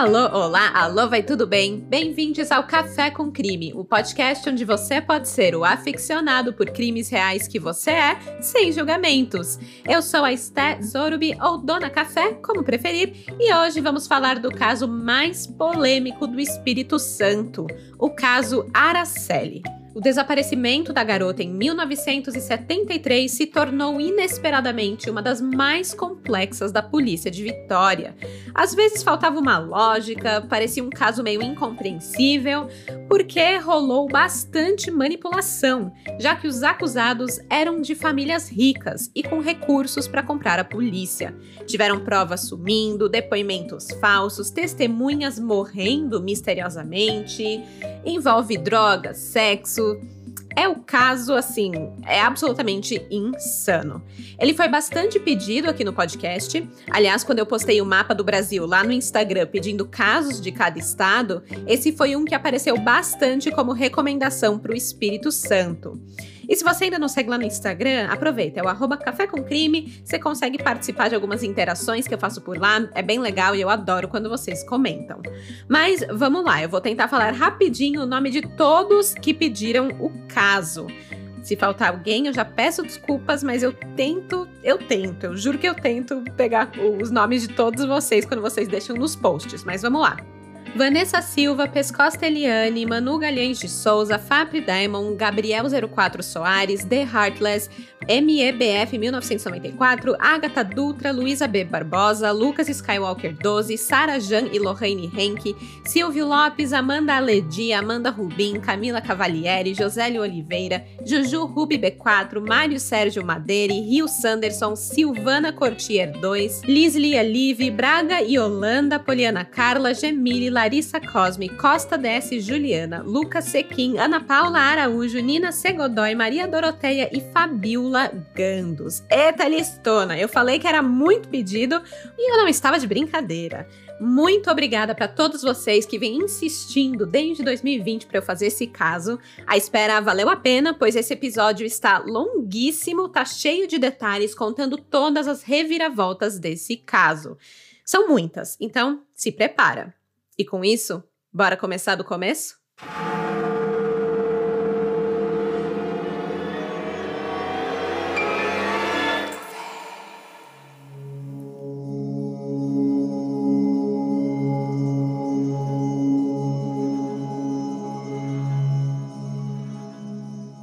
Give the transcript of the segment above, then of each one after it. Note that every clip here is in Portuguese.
Alô, olá, alô, vai tudo bem? Bem-vindos ao Café com Crime, o podcast onde você pode ser o aficionado por crimes reais que você é, sem julgamentos. Eu sou a Esté Zorubi, ou Dona Café, como preferir, e hoje vamos falar do caso mais polêmico do Espírito Santo, o caso Araceli. O desaparecimento da garota em 1973 se tornou inesperadamente uma das mais complexas da polícia de Vitória. Às vezes faltava uma lógica, parecia um caso meio incompreensível, porque rolou bastante manipulação, já que os acusados eram de famílias ricas e com recursos para comprar a polícia. Tiveram provas sumindo, depoimentos falsos, testemunhas morrendo misteriosamente, envolve drogas, sexo isso é o caso, assim, é absolutamente insano. Ele foi bastante pedido aqui no podcast. Aliás, quando eu postei o mapa do Brasil lá no Instagram pedindo casos de cada estado, esse foi um que apareceu bastante como recomendação para o Espírito Santo. E se você ainda não segue lá no Instagram, aproveita, é o arroba Café com Crime. Você consegue participar de algumas interações que eu faço por lá. É bem legal e eu adoro quando vocês comentam. Mas vamos lá, eu vou tentar falar rapidinho o nome de todos que pediram o caso. Se faltar alguém, eu já peço desculpas, mas eu tento, eu tento, eu juro que eu tento pegar os nomes de todos vocês quando vocês deixam nos posts. Mas vamos lá. Vanessa Silva, Pescosta Eliane, Manu Galhães de Souza, Fabri Diamond, Gabriel 04 Soares, The Heartless, MEBF 1994, Agatha Dutra, Luísa B. Barbosa, Lucas Skywalker 12, Sara Jan e Lorraine Henke, Silvio Lopes, Amanda Aledi, Amanda Rubim, Camila Cavalieri, Josélio Oliveira, Juju Rubi B4, Mário Sérgio Madeire, Rio Sanderson, Silvana Cortier 2, Lislia Live, Braga e Holanda, Poliana Carla, Gemile, Larissa Cosme, Costa DS Juliana, Lucas Sequim, Ana Paula Araújo, Nina Segodoy, Maria Doroteia e Fabiola Gandos. Eita listona! Eu falei que era muito pedido e eu não estava de brincadeira. Muito obrigada para todos vocês que vêm insistindo desde 2020 para eu fazer esse caso. A espera valeu a pena, pois esse episódio está longuíssimo, tá cheio de detalhes contando todas as reviravoltas desse caso. São muitas, então se prepara. E com isso, bora começar do começo?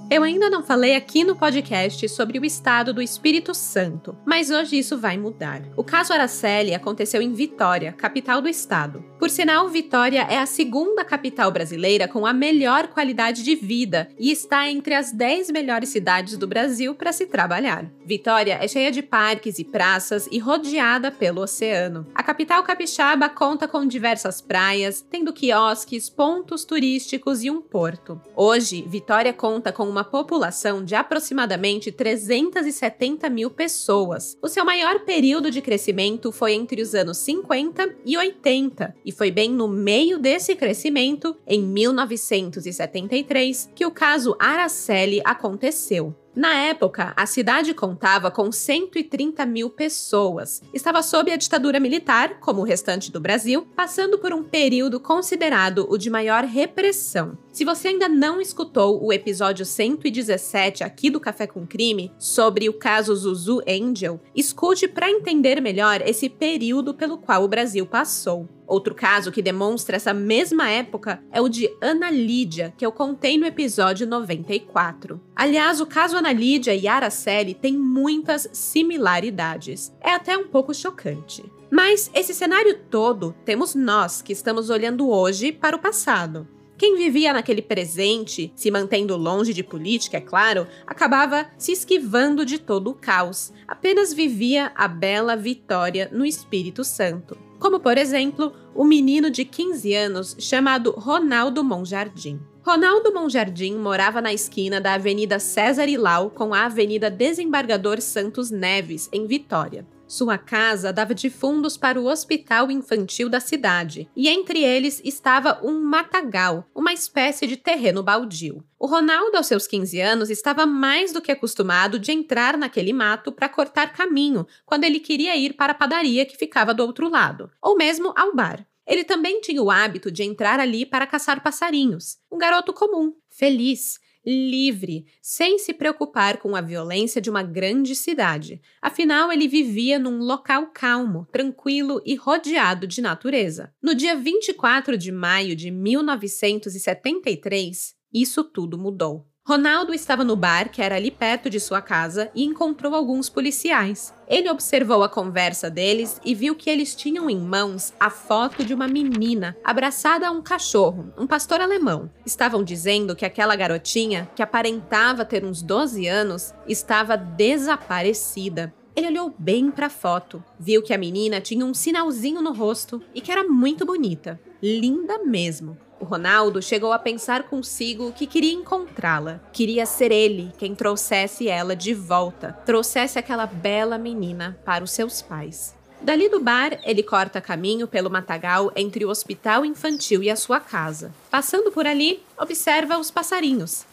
Eu ainda não falei aqui no podcast sobre o estado do Espírito Santo, mas hoje isso vai mudar. O caso Araceli aconteceu em Vitória, capital do estado. Por sinal, Vitória é a segunda capital brasileira com a melhor qualidade de vida e está entre as 10 melhores cidades do Brasil para se trabalhar. Vitória é cheia de parques e praças e rodeada pelo oceano. A capital capixaba conta com diversas praias, tendo quiosques, pontos turísticos e um porto. Hoje, Vitória conta com uma população de aproximadamente 370 mil pessoas. O seu maior período de crescimento foi entre os anos 50 e 80, e foi bem no meio desse crescimento, em 1973, que o caso Araceli aconteceu. Na época, a cidade contava com 130 mil pessoas. Estava sob a ditadura militar, como o restante do Brasil, passando por um período considerado o de maior repressão. Se você ainda não escutou o episódio 117 aqui do Café com Crime sobre o caso Zuzu Angel, escute para entender melhor esse período pelo qual o Brasil passou. Outro caso que demonstra essa mesma época é o de Ana Lídia, que eu contei no episódio 94. Aliás, o caso Ana Lídia e Araceli tem muitas similaridades. É até um pouco chocante. Mas esse cenário todo temos nós que estamos olhando hoje para o passado. Quem vivia naquele presente, se mantendo longe de política, é claro, acabava se esquivando de todo o caos. Apenas vivia a bela vitória no Espírito Santo como por exemplo o menino de 15 anos chamado Ronaldo Monjardim. Ronaldo Monjardim morava na esquina da Avenida César Ilau com a Avenida Desembargador Santos Neves, em Vitória. Sua casa dava de fundos para o hospital infantil da cidade, e entre eles estava um matagal, uma espécie de terreno baldio. O Ronaldo, aos seus 15 anos, estava mais do que acostumado de entrar naquele mato para cortar caminho quando ele queria ir para a padaria que ficava do outro lado, ou mesmo ao bar. Ele também tinha o hábito de entrar ali para caçar passarinhos. Um garoto comum, feliz, livre, sem se preocupar com a violência de uma grande cidade. Afinal, ele vivia num local calmo, tranquilo e rodeado de natureza. No dia 24 de maio de 1973, isso tudo mudou. Ronaldo estava no bar, que era ali perto de sua casa, e encontrou alguns policiais. Ele observou a conversa deles e viu que eles tinham em mãos a foto de uma menina abraçada a um cachorro, um pastor alemão. Estavam dizendo que aquela garotinha, que aparentava ter uns 12 anos, estava desaparecida. Ele olhou bem para a foto, viu que a menina tinha um sinalzinho no rosto e que era muito bonita, linda mesmo. O Ronaldo chegou a pensar consigo que queria encontrá-la. Queria ser ele quem trouxesse ela de volta, trouxesse aquela bela menina para os seus pais. Dali do bar, ele corta caminho pelo matagal entre o hospital infantil e a sua casa. Passando por ali, observa os passarinhos,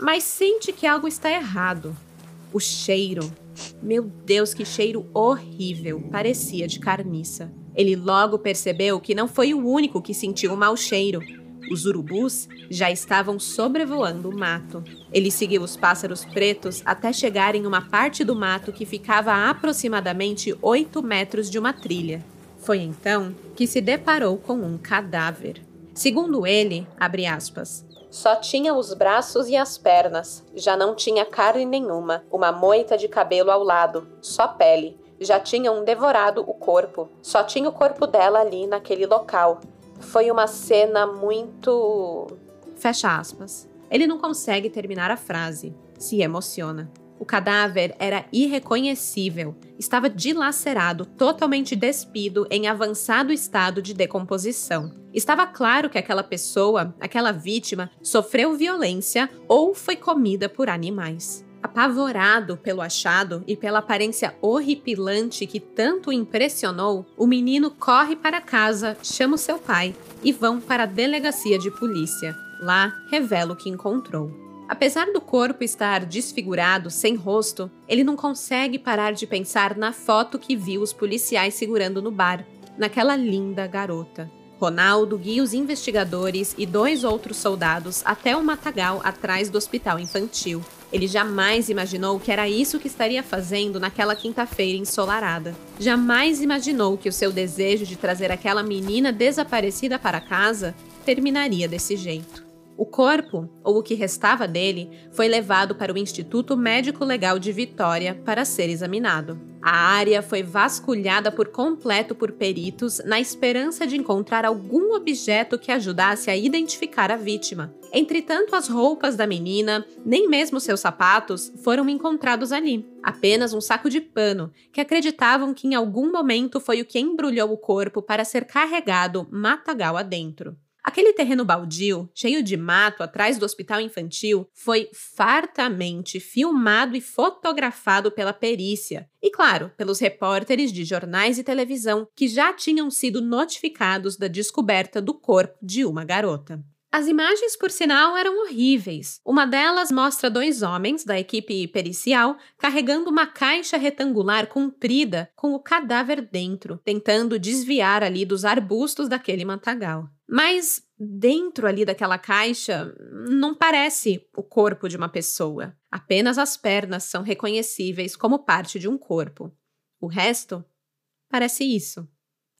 mas sente que algo está errado. O cheiro. Meu Deus, que cheiro horrível! Parecia de carniça. Ele logo percebeu que não foi o único que sentiu o mau cheiro. Os urubus já estavam sobrevoando o mato. Ele seguiu os pássaros pretos até chegar em uma parte do mato que ficava a aproximadamente 8 metros de uma trilha. Foi então que se deparou com um cadáver. Segundo ele, abre aspas, só tinha os braços e as pernas, já não tinha carne nenhuma, uma moita de cabelo ao lado, só pele. Já tinham devorado o corpo, só tinha o corpo dela ali naquele local. Foi uma cena muito. Fecha aspas. Ele não consegue terminar a frase. Se emociona. O cadáver era irreconhecível, estava dilacerado, totalmente despido, em avançado estado de decomposição. Estava claro que aquela pessoa, aquela vítima, sofreu violência ou foi comida por animais. Apavorado pelo achado e pela aparência horripilante que tanto o impressionou, o menino corre para casa, chama o seu pai e vão para a delegacia de polícia. Lá, revela o que encontrou. Apesar do corpo estar desfigurado, sem rosto, ele não consegue parar de pensar na foto que viu os policiais segurando no bar, naquela linda garota. Ronaldo guia os investigadores e dois outros soldados até o matagal atrás do hospital infantil. Ele jamais imaginou que era isso que estaria fazendo naquela quinta-feira ensolarada. Jamais imaginou que o seu desejo de trazer aquela menina desaparecida para casa terminaria desse jeito. O corpo, ou o que restava dele, foi levado para o Instituto Médico Legal de Vitória para ser examinado. A área foi vasculhada por completo por peritos na esperança de encontrar algum objeto que ajudasse a identificar a vítima. Entretanto, as roupas da menina, nem mesmo seus sapatos, foram encontrados ali. Apenas um saco de pano, que acreditavam que em algum momento foi o que embrulhou o corpo para ser carregado matagal adentro. Aquele terreno baldio, cheio de mato atrás do hospital infantil, foi fartamente filmado e fotografado pela perícia. E, claro, pelos repórteres de jornais e televisão que já tinham sido notificados da descoberta do corpo de uma garota. As imagens, por sinal, eram horríveis. Uma delas mostra dois homens da equipe pericial carregando uma caixa retangular comprida com o cadáver dentro, tentando desviar ali dos arbustos daquele matagal. Mas dentro ali daquela caixa não parece o corpo de uma pessoa. Apenas as pernas são reconhecíveis como parte de um corpo. O resto parece isso.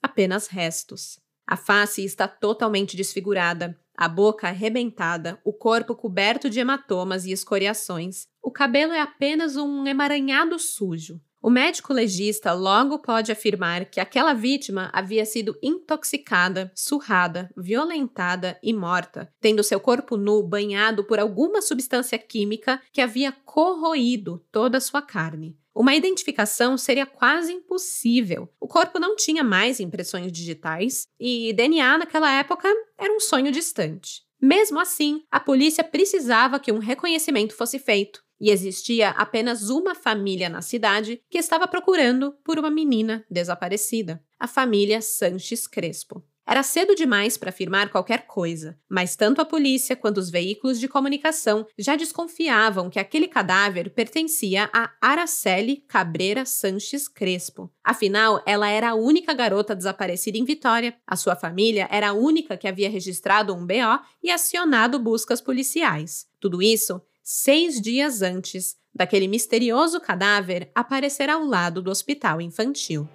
Apenas restos. A face está totalmente desfigurada, a boca arrebentada, o corpo coberto de hematomas e escoriações. O cabelo é apenas um emaranhado sujo. O médico legista logo pode afirmar que aquela vítima havia sido intoxicada, surrada, violentada e morta, tendo seu corpo nu banhado por alguma substância química que havia corroído toda a sua carne. Uma identificação seria quase impossível. O corpo não tinha mais impressões digitais e DNA naquela época era um sonho distante. Mesmo assim, a polícia precisava que um reconhecimento fosse feito, e existia apenas uma família na cidade que estava procurando por uma menina desaparecida, a família Sanches Crespo. Era cedo demais para afirmar qualquer coisa, mas tanto a polícia quanto os veículos de comunicação já desconfiavam que aquele cadáver pertencia a Araceli Cabreira Sanches Crespo. Afinal, ela era a única garota desaparecida em Vitória, a sua família era a única que havia registrado um BO e acionado buscas policiais. Tudo isso seis dias antes daquele misterioso cadáver aparecer ao lado do hospital infantil.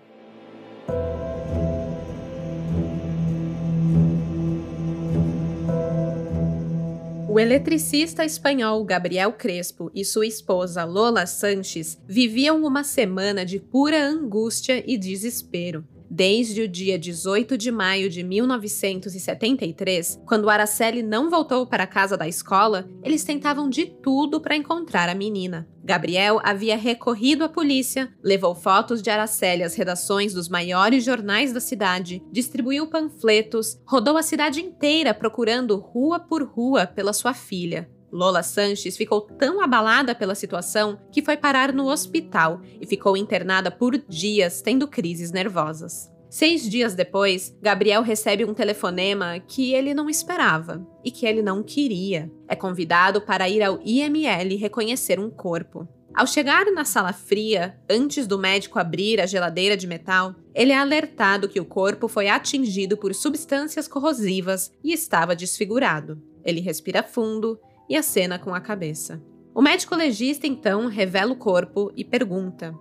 O eletricista espanhol Gabriel Crespo e sua esposa Lola Sanches viviam uma semana de pura angústia e desespero. Desde o dia 18 de maio de 1973, quando Araceli não voltou para a casa da escola, eles tentavam de tudo para encontrar a menina. Gabriel havia recorrido à polícia, levou fotos de Araceli às redações dos maiores jornais da cidade, distribuiu panfletos, rodou a cidade inteira procurando rua por rua pela sua filha. Lola Sanches ficou tão abalada pela situação que foi parar no hospital e ficou internada por dias, tendo crises nervosas. Seis dias depois, Gabriel recebe um telefonema que ele não esperava e que ele não queria. É convidado para ir ao IML reconhecer um corpo. Ao chegar na sala fria, antes do médico abrir a geladeira de metal, ele é alertado que o corpo foi atingido por substâncias corrosivas e estava desfigurado. Ele respira fundo e acena com a cabeça. O médico legista então revela o corpo e pergunta: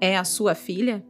É a sua filha?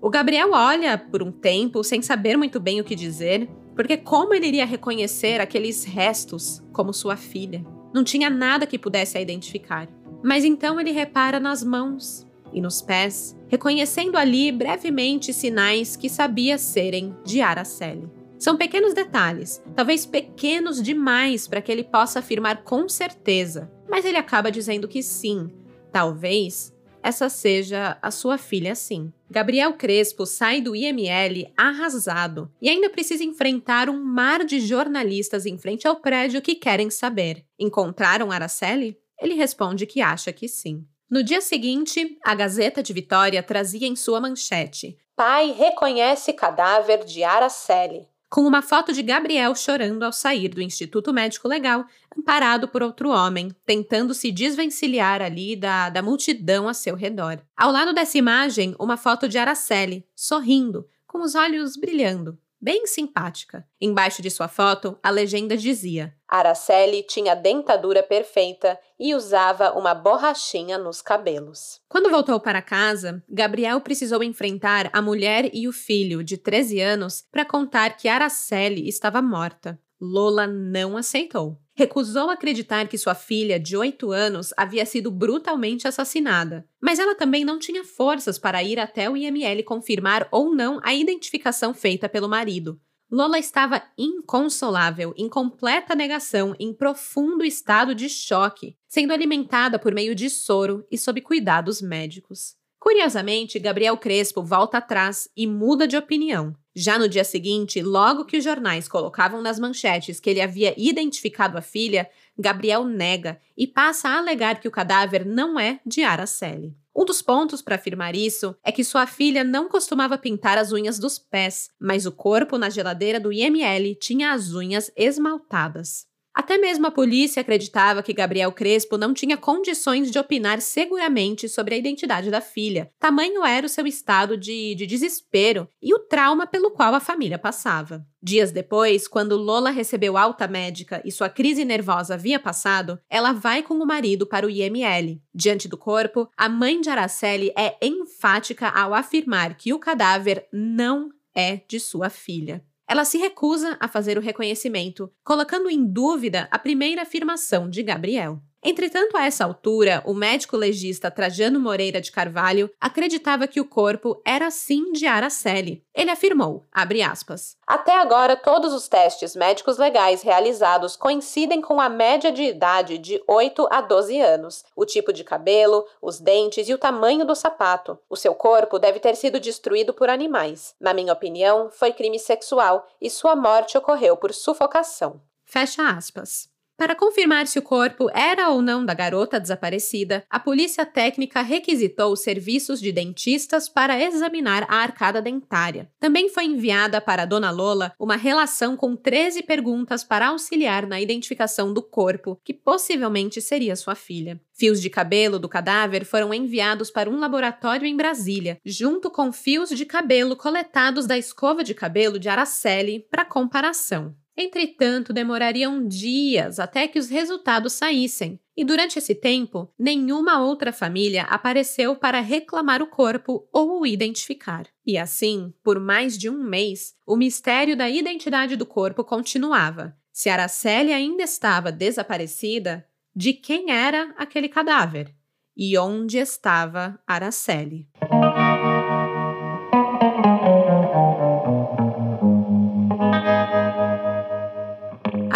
O Gabriel olha por um tempo sem saber muito bem o que dizer, porque como ele iria reconhecer aqueles restos como sua filha? Não tinha nada que pudesse a identificar. Mas então ele repara nas mãos e nos pés, reconhecendo ali brevemente sinais que sabia serem de Araceli. São pequenos detalhes, talvez pequenos demais para que ele possa afirmar com certeza, mas ele acaba dizendo que sim, talvez essa seja a sua filha sim. Gabriel Crespo sai do IML arrasado e ainda precisa enfrentar um mar de jornalistas em frente ao prédio que querem saber: encontraram Araceli? Ele responde que acha que sim. No dia seguinte, a Gazeta de Vitória trazia em sua manchete: Pai reconhece cadáver de Araceli com uma foto de Gabriel chorando ao sair do Instituto Médico Legal, amparado por outro homem, tentando se desvencilhar ali da, da multidão a seu redor. Ao lado dessa imagem, uma foto de Araceli, sorrindo, com os olhos brilhando bem simpática. Embaixo de sua foto, a legenda dizia: Araceli tinha dentadura perfeita e usava uma borrachinha nos cabelos. Quando voltou para casa, Gabriel precisou enfrentar a mulher e o filho, de 13 anos, para contar que Araceli estava morta. Lola não aceitou. Recusou acreditar que sua filha, de 8 anos, havia sido brutalmente assassinada. Mas ela também não tinha forças para ir até o IML confirmar ou não a identificação feita pelo marido. Lola estava inconsolável, em completa negação, em profundo estado de choque, sendo alimentada por meio de soro e sob cuidados médicos. Curiosamente, Gabriel Crespo volta atrás e muda de opinião. Já no dia seguinte, logo que os jornais colocavam nas manchetes que ele havia identificado a filha, Gabriel nega e passa a alegar que o cadáver não é de Araceli. Um dos pontos para afirmar isso é que sua filha não costumava pintar as unhas dos pés, mas o corpo na geladeira do IML tinha as unhas esmaltadas. Até mesmo a polícia acreditava que Gabriel Crespo não tinha condições de opinar seguramente sobre a identidade da filha. Tamanho era o seu estado de, de desespero e o trauma pelo qual a família passava. Dias depois, quando Lola recebeu alta médica e sua crise nervosa havia passado, ela vai com o marido para o IML. Diante do corpo, a mãe de Araceli é enfática ao afirmar que o cadáver não é de sua filha ela se recusa a fazer o reconhecimento, colocando em dúvida a primeira afirmação de Gabriel. Entretanto, a essa altura, o médico legista Trajano Moreira de Carvalho acreditava que o corpo era sim de Araceli. Ele afirmou, aspas, Até agora, todos os testes médicos legais realizados coincidem com a média de idade de 8 a 12 anos, o tipo de cabelo, os dentes e o tamanho do sapato. O seu corpo deve ter sido destruído por animais. Na minha opinião, foi crime sexual e sua morte ocorreu por sufocação. Fecha aspas. Para confirmar se o corpo era ou não da garota desaparecida, a polícia técnica requisitou serviços de dentistas para examinar a arcada dentária. Também foi enviada para a Dona Lola uma relação com 13 perguntas para auxiliar na identificação do corpo, que possivelmente seria sua filha. Fios de cabelo do cadáver foram enviados para um laboratório em Brasília, junto com fios de cabelo coletados da escova de cabelo de Araceli para comparação. Entretanto, demorariam dias até que os resultados saíssem, e durante esse tempo, nenhuma outra família apareceu para reclamar o corpo ou o identificar. E assim, por mais de um mês, o mistério da identidade do corpo continuava. Se Araceli ainda estava desaparecida, de quem era aquele cadáver? E onde estava Araceli?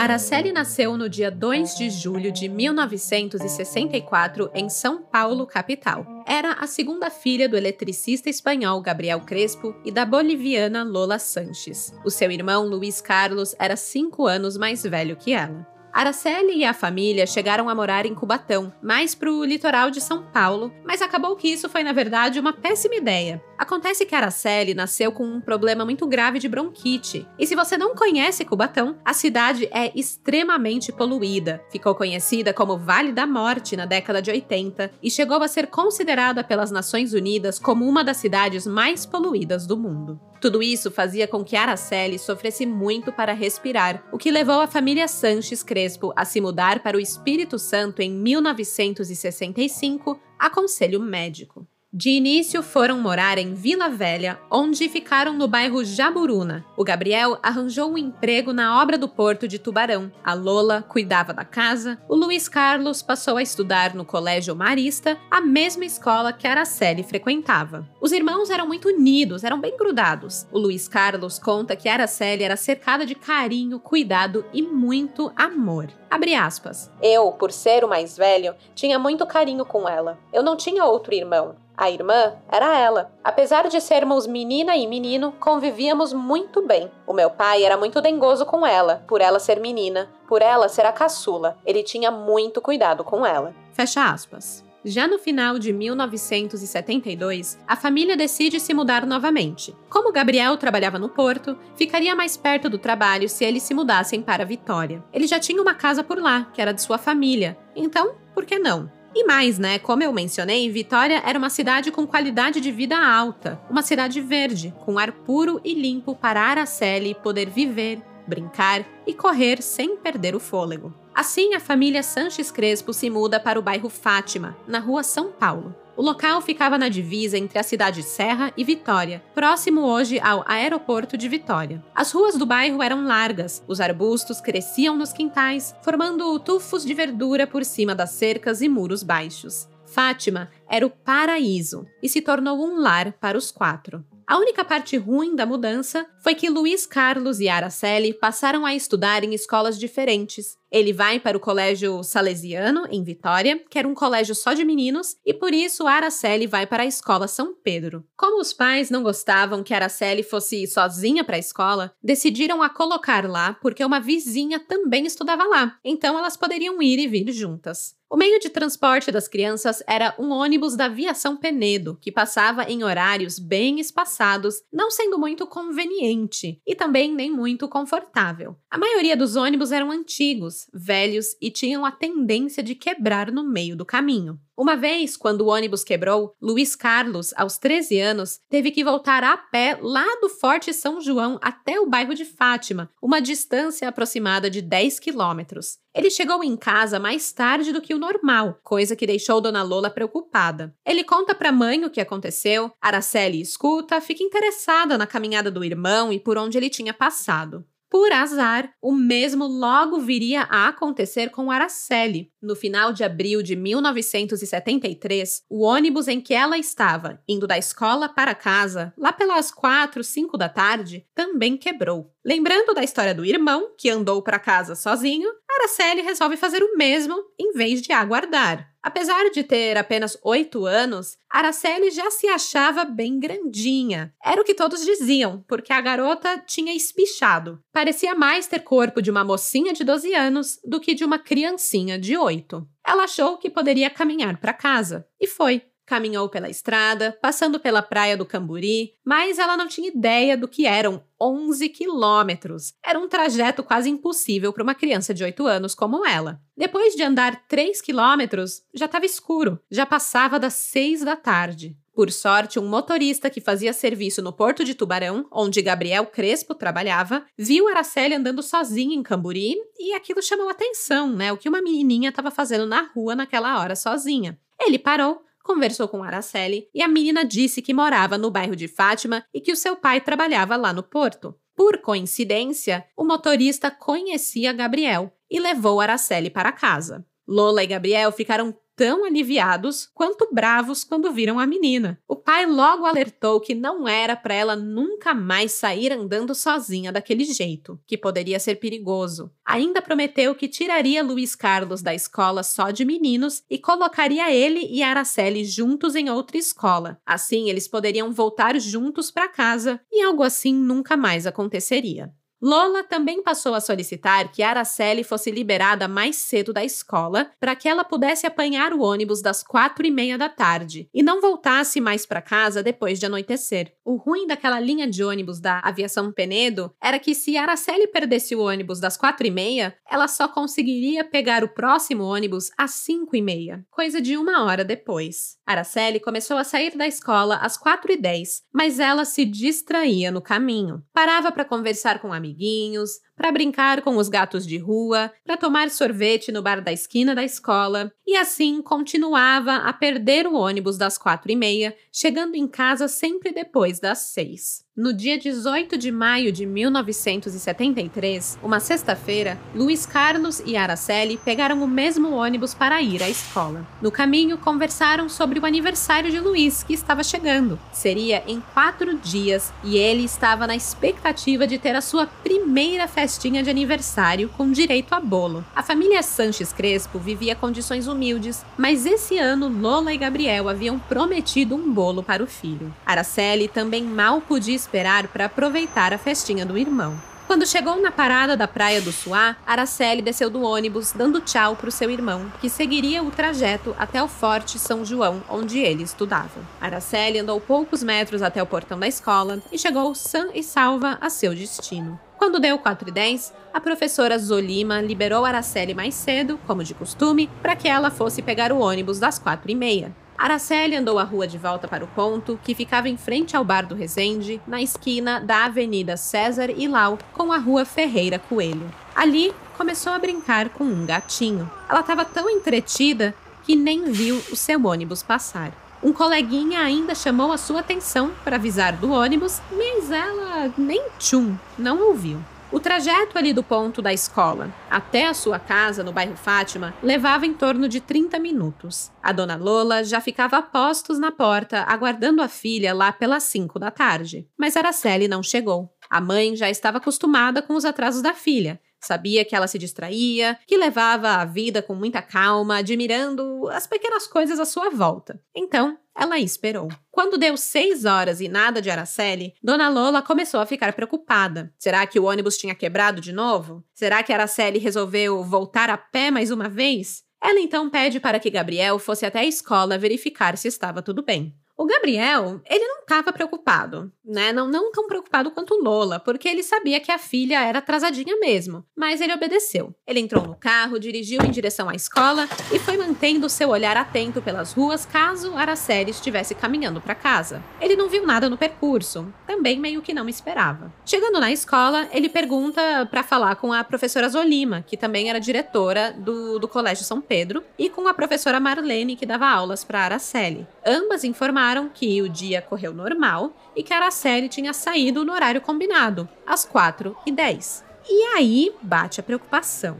Araceli nasceu no dia 2 de julho de 1964 em São Paulo, capital. Era a segunda filha do eletricista espanhol Gabriel Crespo e da boliviana Lola Sanches. O seu irmão Luiz Carlos era cinco anos mais velho que ela. Araceli e a família chegaram a morar em Cubatão, mais para o litoral de São Paulo, mas acabou que isso foi, na verdade, uma péssima ideia. Acontece que Araceli nasceu com um problema muito grave de bronquite. E se você não conhece Cubatão, a cidade é extremamente poluída. Ficou conhecida como Vale da Morte na década de 80 e chegou a ser considerada pelas Nações Unidas como uma das cidades mais poluídas do mundo. Tudo isso fazia com que Araceli sofresse muito para respirar, o que levou a família Sanches Crespo a se mudar para o Espírito Santo em 1965 a conselho médico. De início foram morar em Vila Velha, onde ficaram no bairro Jaburuna. O Gabriel arranjou um emprego na obra do porto de Tubarão. A Lola cuidava da casa. O Luiz Carlos passou a estudar no Colégio Marista, a mesma escola que Araceli frequentava. Os irmãos eram muito unidos, eram bem grudados. O Luiz Carlos conta que Araceli era cercada de carinho, cuidado e muito amor. Abre aspas. Eu, por ser o mais velho, tinha muito carinho com ela. Eu não tinha outro irmão. A irmã era ela. Apesar de sermos menina e menino, convivíamos muito bem. O meu pai era muito dengoso com ela, por ela ser menina, por ela ser a caçula. Ele tinha muito cuidado com ela. Fecha aspas. Já no final de 1972, a família decide se mudar novamente. Como Gabriel trabalhava no porto, ficaria mais perto do trabalho se eles se mudassem para Vitória. Ele já tinha uma casa por lá, que era de sua família, então, por que não? E mais, né? Como eu mencionei, Vitória era uma cidade com qualidade de vida alta, uma cidade verde, com ar puro e limpo para Araceli poder viver, brincar e correr sem perder o fôlego. Assim, a família Sanches Crespo se muda para o bairro Fátima, na rua São Paulo. O local ficava na divisa entre a cidade Serra e Vitória, próximo hoje ao aeroporto de Vitória. As ruas do bairro eram largas, os arbustos cresciam nos quintais, formando tufos de verdura por cima das cercas e muros baixos. Fátima era o paraíso e se tornou um lar para os quatro. A única parte ruim da mudança foi que Luiz Carlos e Araceli passaram a estudar em escolas diferentes. Ele vai para o Colégio Salesiano, em Vitória, que era um colégio só de meninos, e por isso Araceli vai para a Escola São Pedro. Como os pais não gostavam que Araceli fosse sozinha para a escola, decidiram a colocar lá porque uma vizinha também estudava lá, então elas poderiam ir e vir juntas. O meio de transporte das crianças era um ônibus da Viação Penedo, que passava em horários bem espaçados, não sendo muito conveniente e também nem muito confortável. A maioria dos ônibus eram antigos, velhos e tinham a tendência de quebrar no meio do caminho. Uma vez, quando o ônibus quebrou, Luiz Carlos, aos 13 anos, teve que voltar a pé lá do Forte São João até o bairro de Fátima, uma distância aproximada de 10 quilômetros. Ele chegou em casa mais tarde do que o normal, coisa que deixou Dona Lola preocupada. Ele conta para a mãe o que aconteceu, Araceli escuta, fica interessada na caminhada do irmão e por onde ele tinha passado. Por azar, o mesmo logo viria a acontecer com Araceli. No final de abril de 1973, o ônibus em que ela estava, indo da escola para casa, lá pelas 4, 5 da tarde, também quebrou. Lembrando da história do irmão, que andou para casa sozinho, Araceli resolve fazer o mesmo em vez de aguardar. Apesar de ter apenas oito anos, Araceli já se achava bem grandinha. Era o que todos diziam, porque a garota tinha espichado. Parecia mais ter corpo de uma mocinha de 12 anos do que de uma criancinha de 8. Ela achou que poderia caminhar para casa e foi. Caminhou pela estrada, passando pela praia do Camburi, mas ela não tinha ideia do que eram 11 quilômetros. Era um trajeto quase impossível para uma criança de 8 anos como ela. Depois de andar 3 quilômetros, já estava escuro, já passava das 6 da tarde. Por sorte, um motorista que fazia serviço no Porto de Tubarão, onde Gabriel Crespo trabalhava, viu Araceli andando sozinha em Camburi e aquilo chamou atenção, né? O que uma menininha estava fazendo na rua naquela hora sozinha. Ele parou, conversou com Araceli e a menina disse que morava no bairro de Fátima e que o seu pai trabalhava lá no porto. Por coincidência, o motorista conhecia Gabriel e levou Araceli para casa. Lola e Gabriel ficaram tão aliviados quanto bravos quando viram a menina. O pai logo alertou que não era para ela nunca mais sair andando sozinha daquele jeito, que poderia ser perigoso. Ainda prometeu que tiraria Luiz Carlos da escola só de meninos e colocaria ele e Araceli juntos em outra escola. Assim, eles poderiam voltar juntos para casa e algo assim nunca mais aconteceria. Lola também passou a solicitar que Araceli fosse liberada mais cedo da escola para que ela pudesse apanhar o ônibus das quatro e meia da tarde e não voltasse mais para casa depois de anoitecer. O ruim daquela linha de ônibus da Aviação Penedo era que se Araceli perdesse o ônibus das quatro e meia, ela só conseguiria pegar o próximo ônibus às cinco e meia, coisa de uma hora depois. Araceli começou a sair da escola às quatro e dez, mas ela se distraía no caminho. Parava para conversar com amigos amiguinhos, para brincar com os gatos de rua, para tomar sorvete no bar da esquina da escola, e assim continuava a perder o ônibus das quatro e meia, chegando em casa sempre depois das seis. No dia 18 de maio de 1973, uma sexta-feira, Luiz Carlos e Araceli pegaram o mesmo ônibus para ir à escola. No caminho, conversaram sobre o aniversário de Luiz, que estava chegando. Seria em quatro dias e ele estava na expectativa de ter a sua primeira festinha de aniversário com direito a bolo. A família Sanches Crespo vivia condições humildes, mas esse ano Lola e Gabriel haviam prometido um bolo para o filho. Araceli também mal podia esperar para aproveitar a festinha do irmão. Quando chegou na parada da Praia do Suá, Araceli desceu do ônibus dando tchau para o seu irmão, que seguiria o trajeto até o Forte São João, onde ele estudava. Araceli andou poucos metros até o portão da escola e chegou sã e salva a seu destino. Quando deu 4 e 10, a professora Zolima liberou Araceli mais cedo, como de costume, para que ela fosse pegar o ônibus das 4 e meia. Araceli andou a rua de volta para o ponto, que ficava em frente ao bar do Resende, na esquina da Avenida César e Lau, com a rua Ferreira Coelho. Ali, começou a brincar com um gatinho. Ela estava tão entretida que nem viu o seu ônibus passar. Um coleguinha ainda chamou a sua atenção para avisar do ônibus, mas ela nem tchum, não ouviu. O trajeto ali do ponto da escola até a sua casa no bairro Fátima levava em torno de 30 minutos. A dona Lola já ficava a postos na porta, aguardando a filha lá pelas 5 da tarde. Mas Araceli não chegou. A mãe já estava acostumada com os atrasos da filha. Sabia que ela se distraía, que levava a vida com muita calma, admirando as pequenas coisas à sua volta. Então, ela esperou. Quando deu seis horas e nada de Araceli, Dona Lola começou a ficar preocupada. Será que o ônibus tinha quebrado de novo? Será que Araceli resolveu voltar a pé mais uma vez? Ela então pede para que Gabriel fosse até a escola verificar se estava tudo bem. O Gabriel, ele não estava preocupado, né? Não, não tão preocupado quanto Lola, porque ele sabia que a filha era atrasadinha mesmo. Mas ele obedeceu. Ele entrou no carro, dirigiu em direção à escola e foi mantendo seu olhar atento pelas ruas caso Araceli estivesse caminhando para casa. Ele não viu nada no percurso, também meio que não esperava. Chegando na escola, ele pergunta para falar com a professora Zolima, que também era diretora do, do Colégio São Pedro, e com a professora Marlene, que dava aulas para Araceli. Ambas informaram informaram que o dia correu normal e que a Araceli tinha saído no horário combinado, às 4 e 10. E aí bate a preocupação.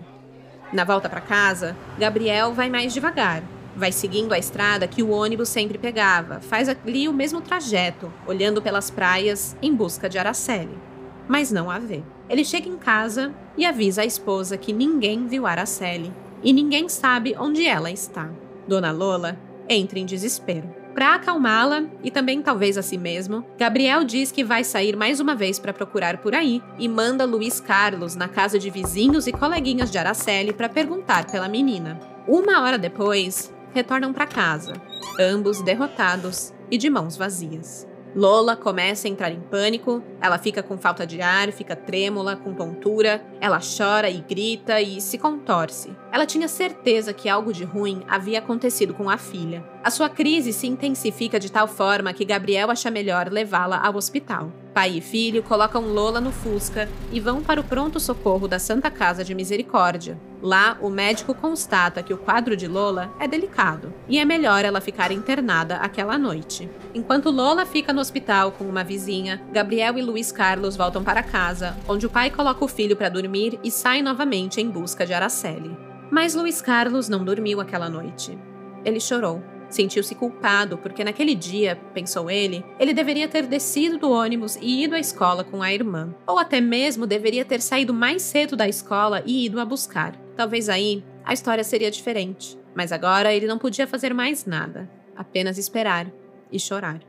Na volta para casa, Gabriel vai mais devagar. Vai seguindo a estrada que o ônibus sempre pegava, faz ali o mesmo trajeto, olhando pelas praias em busca de Araceli. Mas não a vê. Ele chega em casa e avisa a esposa que ninguém viu Araceli e ninguém sabe onde ela está. Dona Lola entra em desespero. Para acalmá-la e também talvez a si mesmo, Gabriel diz que vai sair mais uma vez para procurar por aí e manda Luiz Carlos na casa de vizinhos e coleguinhas de Araceli para perguntar pela menina. Uma hora depois, retornam para casa, ambos derrotados e de mãos vazias. Lola começa a entrar em pânico, ela fica com falta de ar, fica trêmula, com tontura, ela chora e grita e se contorce. Ela tinha certeza que algo de ruim havia acontecido com a filha. A sua crise se intensifica de tal forma que Gabriel acha melhor levá-la ao hospital. Pai e filho colocam Lola no Fusca e vão para o pronto-socorro da Santa Casa de Misericórdia. Lá, o médico constata que o quadro de Lola é delicado e é melhor ela ficar internada aquela noite. Enquanto Lola fica no hospital com uma vizinha, Gabriel e Luiz Carlos voltam para casa, onde o pai coloca o filho para dormir e sai novamente em busca de Araceli. Mas Luiz Carlos não dormiu aquela noite. Ele chorou. Sentiu-se culpado porque naquele dia, pensou ele, ele deveria ter descido do ônibus e ido à escola com a irmã. Ou até mesmo deveria ter saído mais cedo da escola e ido a buscar. Talvez aí a história seria diferente. Mas agora ele não podia fazer mais nada, apenas esperar e chorar.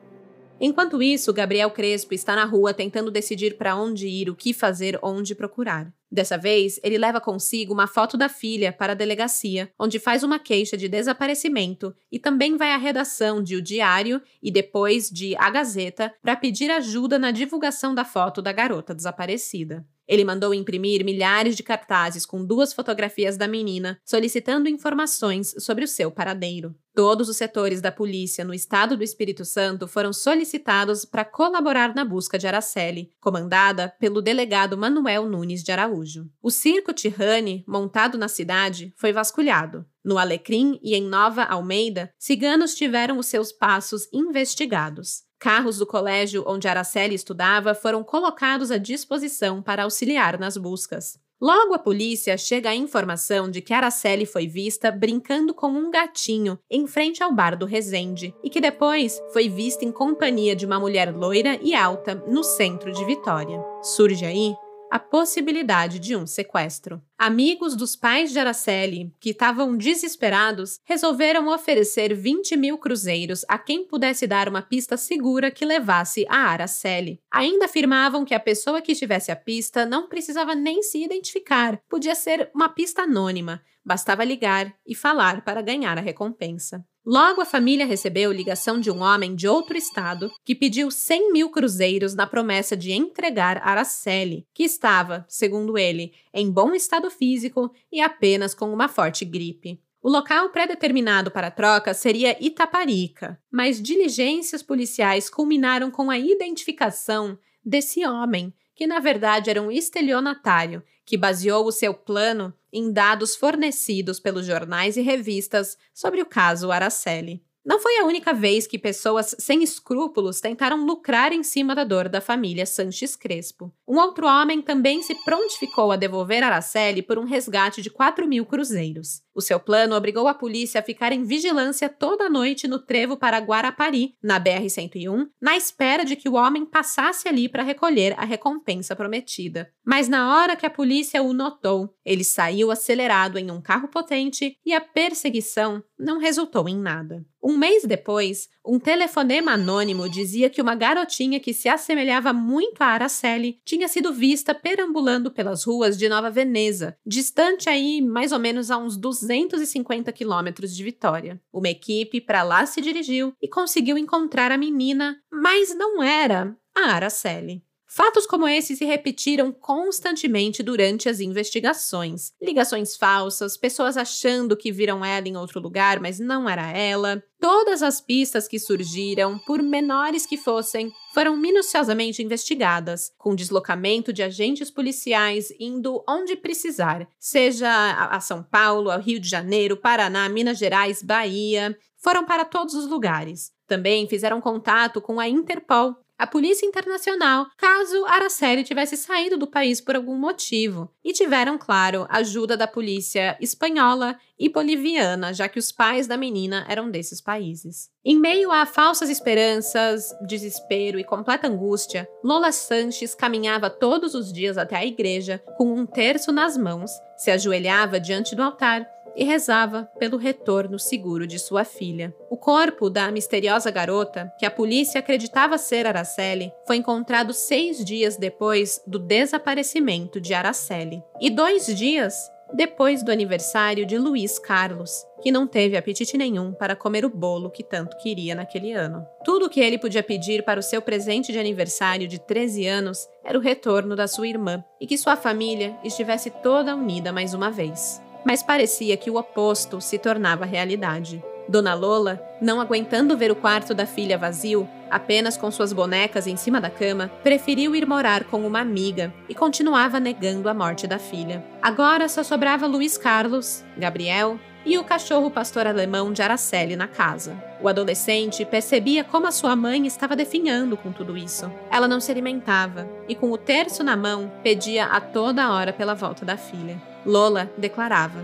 Enquanto isso, Gabriel Crespo está na rua tentando decidir para onde ir, o que fazer, onde procurar. Dessa vez, ele leva consigo uma foto da filha para a delegacia, onde faz uma queixa de desaparecimento e também vai à redação de O Diário e depois de A Gazeta para pedir ajuda na divulgação da foto da garota desaparecida. Ele mandou imprimir milhares de cartazes com duas fotografias da menina, solicitando informações sobre o seu paradeiro. Todos os setores da polícia no estado do Espírito Santo foram solicitados para colaborar na busca de Araceli, comandada pelo delegado Manuel Nunes de Araújo. O circo Tirrane, montado na cidade, foi vasculhado. No Alecrim e em Nova Almeida, ciganos tiveram os seus passos investigados. Carros do colégio onde Araceli estudava foram colocados à disposição para auxiliar nas buscas. Logo a polícia chega à informação de que Araceli foi vista brincando com um gatinho em frente ao bar do Resende e que depois foi vista em companhia de uma mulher loira e alta no centro de Vitória. Surge aí a possibilidade de um sequestro. Amigos dos pais de Araceli, que estavam desesperados, resolveram oferecer 20 mil cruzeiros a quem pudesse dar uma pista segura que levasse a Araceli. Ainda afirmavam que a pessoa que tivesse a pista não precisava nem se identificar, podia ser uma pista anônima, bastava ligar e falar para ganhar a recompensa. Logo, a família recebeu ligação de um homem de outro estado que pediu 100 mil cruzeiros na promessa de entregar Araceli, que estava, segundo ele, em bom estado físico e apenas com uma forte gripe. O local pré-determinado para a troca seria Itaparica, mas diligências policiais culminaram com a identificação desse homem, que na verdade era um estelionatário que baseou o seu plano em dados fornecidos pelos jornais e revistas sobre o caso Araceli. Não foi a única vez que pessoas sem escrúpulos tentaram lucrar em cima da dor da família Sanches Crespo. Um outro homem também se prontificou a devolver Araceli por um resgate de 4 mil cruzeiros. O seu plano obrigou a polícia a ficar em vigilância toda noite no trevo para Guarapari, na BR-101, na espera de que o homem passasse ali para recolher a recompensa prometida. Mas na hora que a polícia o notou, ele saiu acelerado em um carro potente e a perseguição não resultou em nada. Um mês depois, um telefonema anônimo dizia que uma garotinha que se assemelhava muito a Araceli tinha sido vista perambulando pelas ruas de Nova Veneza, distante aí mais ou menos a uns 200 250 quilômetros de Vitória. Uma equipe para lá se dirigiu e conseguiu encontrar a menina, mas não era a Araceli. Fatos como esse se repetiram constantemente durante as investigações. Ligações falsas, pessoas achando que viram ela em outro lugar, mas não era ela. Todas as pistas que surgiram, por menores que fossem, foram minuciosamente investigadas, com deslocamento de agentes policiais indo onde precisar, seja a São Paulo, ao Rio de Janeiro, Paraná, Minas Gerais, Bahia. Foram para todos os lugares. Também fizeram contato com a Interpol, a Polícia Internacional, caso Araceli tivesse saído do país por algum motivo, e tiveram, claro, ajuda da polícia espanhola e boliviana, já que os pais da menina eram desses países. Em meio a falsas esperanças, desespero e completa angústia, Lola Sanches caminhava todos os dias até a igreja com um terço nas mãos, se ajoelhava diante do altar e rezava pelo retorno seguro de sua filha. O corpo da misteriosa garota, que a polícia acreditava ser Araceli, foi encontrado seis dias depois do desaparecimento de Araceli. E dois dias depois do aniversário de Luiz Carlos, que não teve apetite nenhum para comer o bolo que tanto queria naquele ano. Tudo o que ele podia pedir para o seu presente de aniversário de 13 anos era o retorno da sua irmã e que sua família estivesse toda unida mais uma vez. Mas parecia que o oposto se tornava realidade. Dona Lola, não aguentando ver o quarto da filha vazio, apenas com suas bonecas em cima da cama, preferiu ir morar com uma amiga e continuava negando a morte da filha. Agora só sobrava Luiz Carlos, Gabriel e o cachorro pastor alemão de Araceli na casa. O adolescente percebia como a sua mãe estava definhando com tudo isso. Ela não se alimentava e, com o terço na mão, pedia a toda hora pela volta da filha. Lola declarava,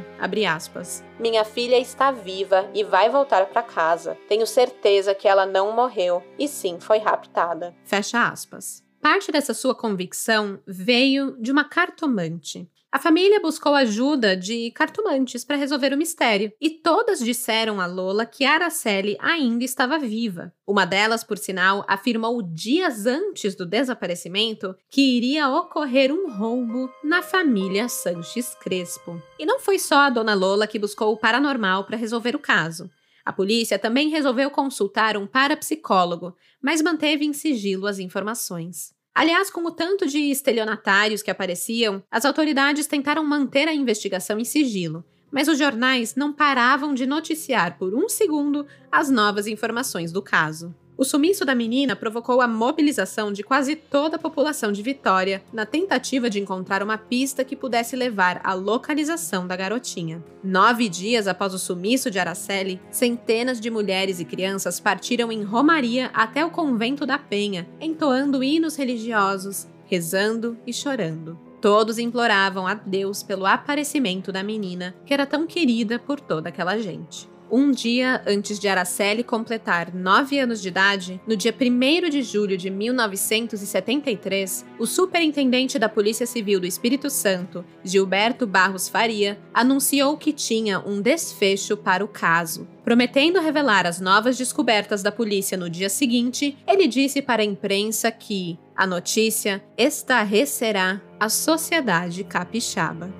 aspas, Minha filha está viva e vai voltar para casa. Tenho certeza que ela não morreu e sim foi raptada. Fecha aspas. Parte dessa sua convicção veio de uma cartomante, a família buscou ajuda de cartomantes para resolver o mistério, e todas disseram a Lola que Araceli ainda estava viva. Uma delas, por sinal, afirmou dias antes do desaparecimento que iria ocorrer um roubo na família Sanches Crespo. E não foi só a dona Lola que buscou o paranormal para resolver o caso. A polícia também resolveu consultar um parapsicólogo, mas manteve em sigilo as informações. Aliás, com o tanto de estelionatários que apareciam, as autoridades tentaram manter a investigação em sigilo, mas os jornais não paravam de noticiar por um segundo as novas informações do caso. O sumiço da menina provocou a mobilização de quase toda a população de Vitória na tentativa de encontrar uma pista que pudesse levar à localização da garotinha. Nove dias após o sumiço de Araceli, centenas de mulheres e crianças partiram em romaria até o convento da Penha, entoando hinos religiosos, rezando e chorando. Todos imploravam a Deus pelo aparecimento da menina, que era tão querida por toda aquela gente. Um dia antes de Araceli completar nove anos de idade, no dia 1 de julho de 1973, o superintendente da Polícia Civil do Espírito Santo, Gilberto Barros Faria, anunciou que tinha um desfecho para o caso. Prometendo revelar as novas descobertas da polícia no dia seguinte, ele disse para a imprensa que a notícia estarrecerá a sociedade capixaba.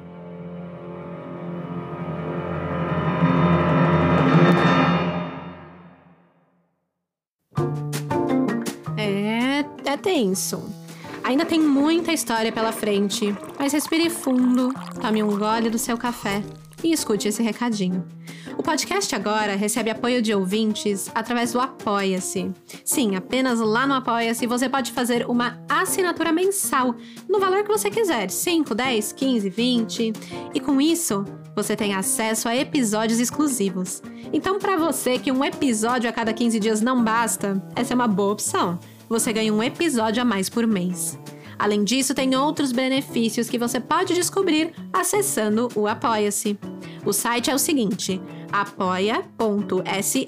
É tenso. Ainda tem muita história pela frente, mas respire fundo, tome um gole do seu café e escute esse recadinho. O podcast agora recebe apoio de ouvintes através do Apoia-se. Sim, apenas lá no Apoia-se você pode fazer uma assinatura mensal no valor que você quiser: 5, 10, 15, 20. E com isso, você tem acesso a episódios exclusivos. Então, para você que um episódio a cada 15 dias não basta, essa é uma boa opção você ganha um episódio a mais por mês. Além disso, tem outros benefícios que você pode descobrir acessando o Apoia-se. O site é o seguinte: apoia.se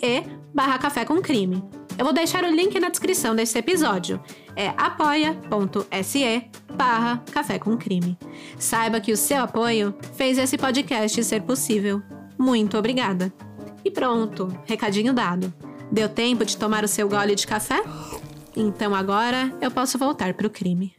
barra café com crime. Eu vou deixar o link na descrição desse episódio. É apoia.se barra café com crime. Saiba que o seu apoio fez esse podcast ser possível. Muito obrigada. E pronto, recadinho dado. Deu tempo de tomar o seu gole de café? Então agora eu posso voltar para o crime.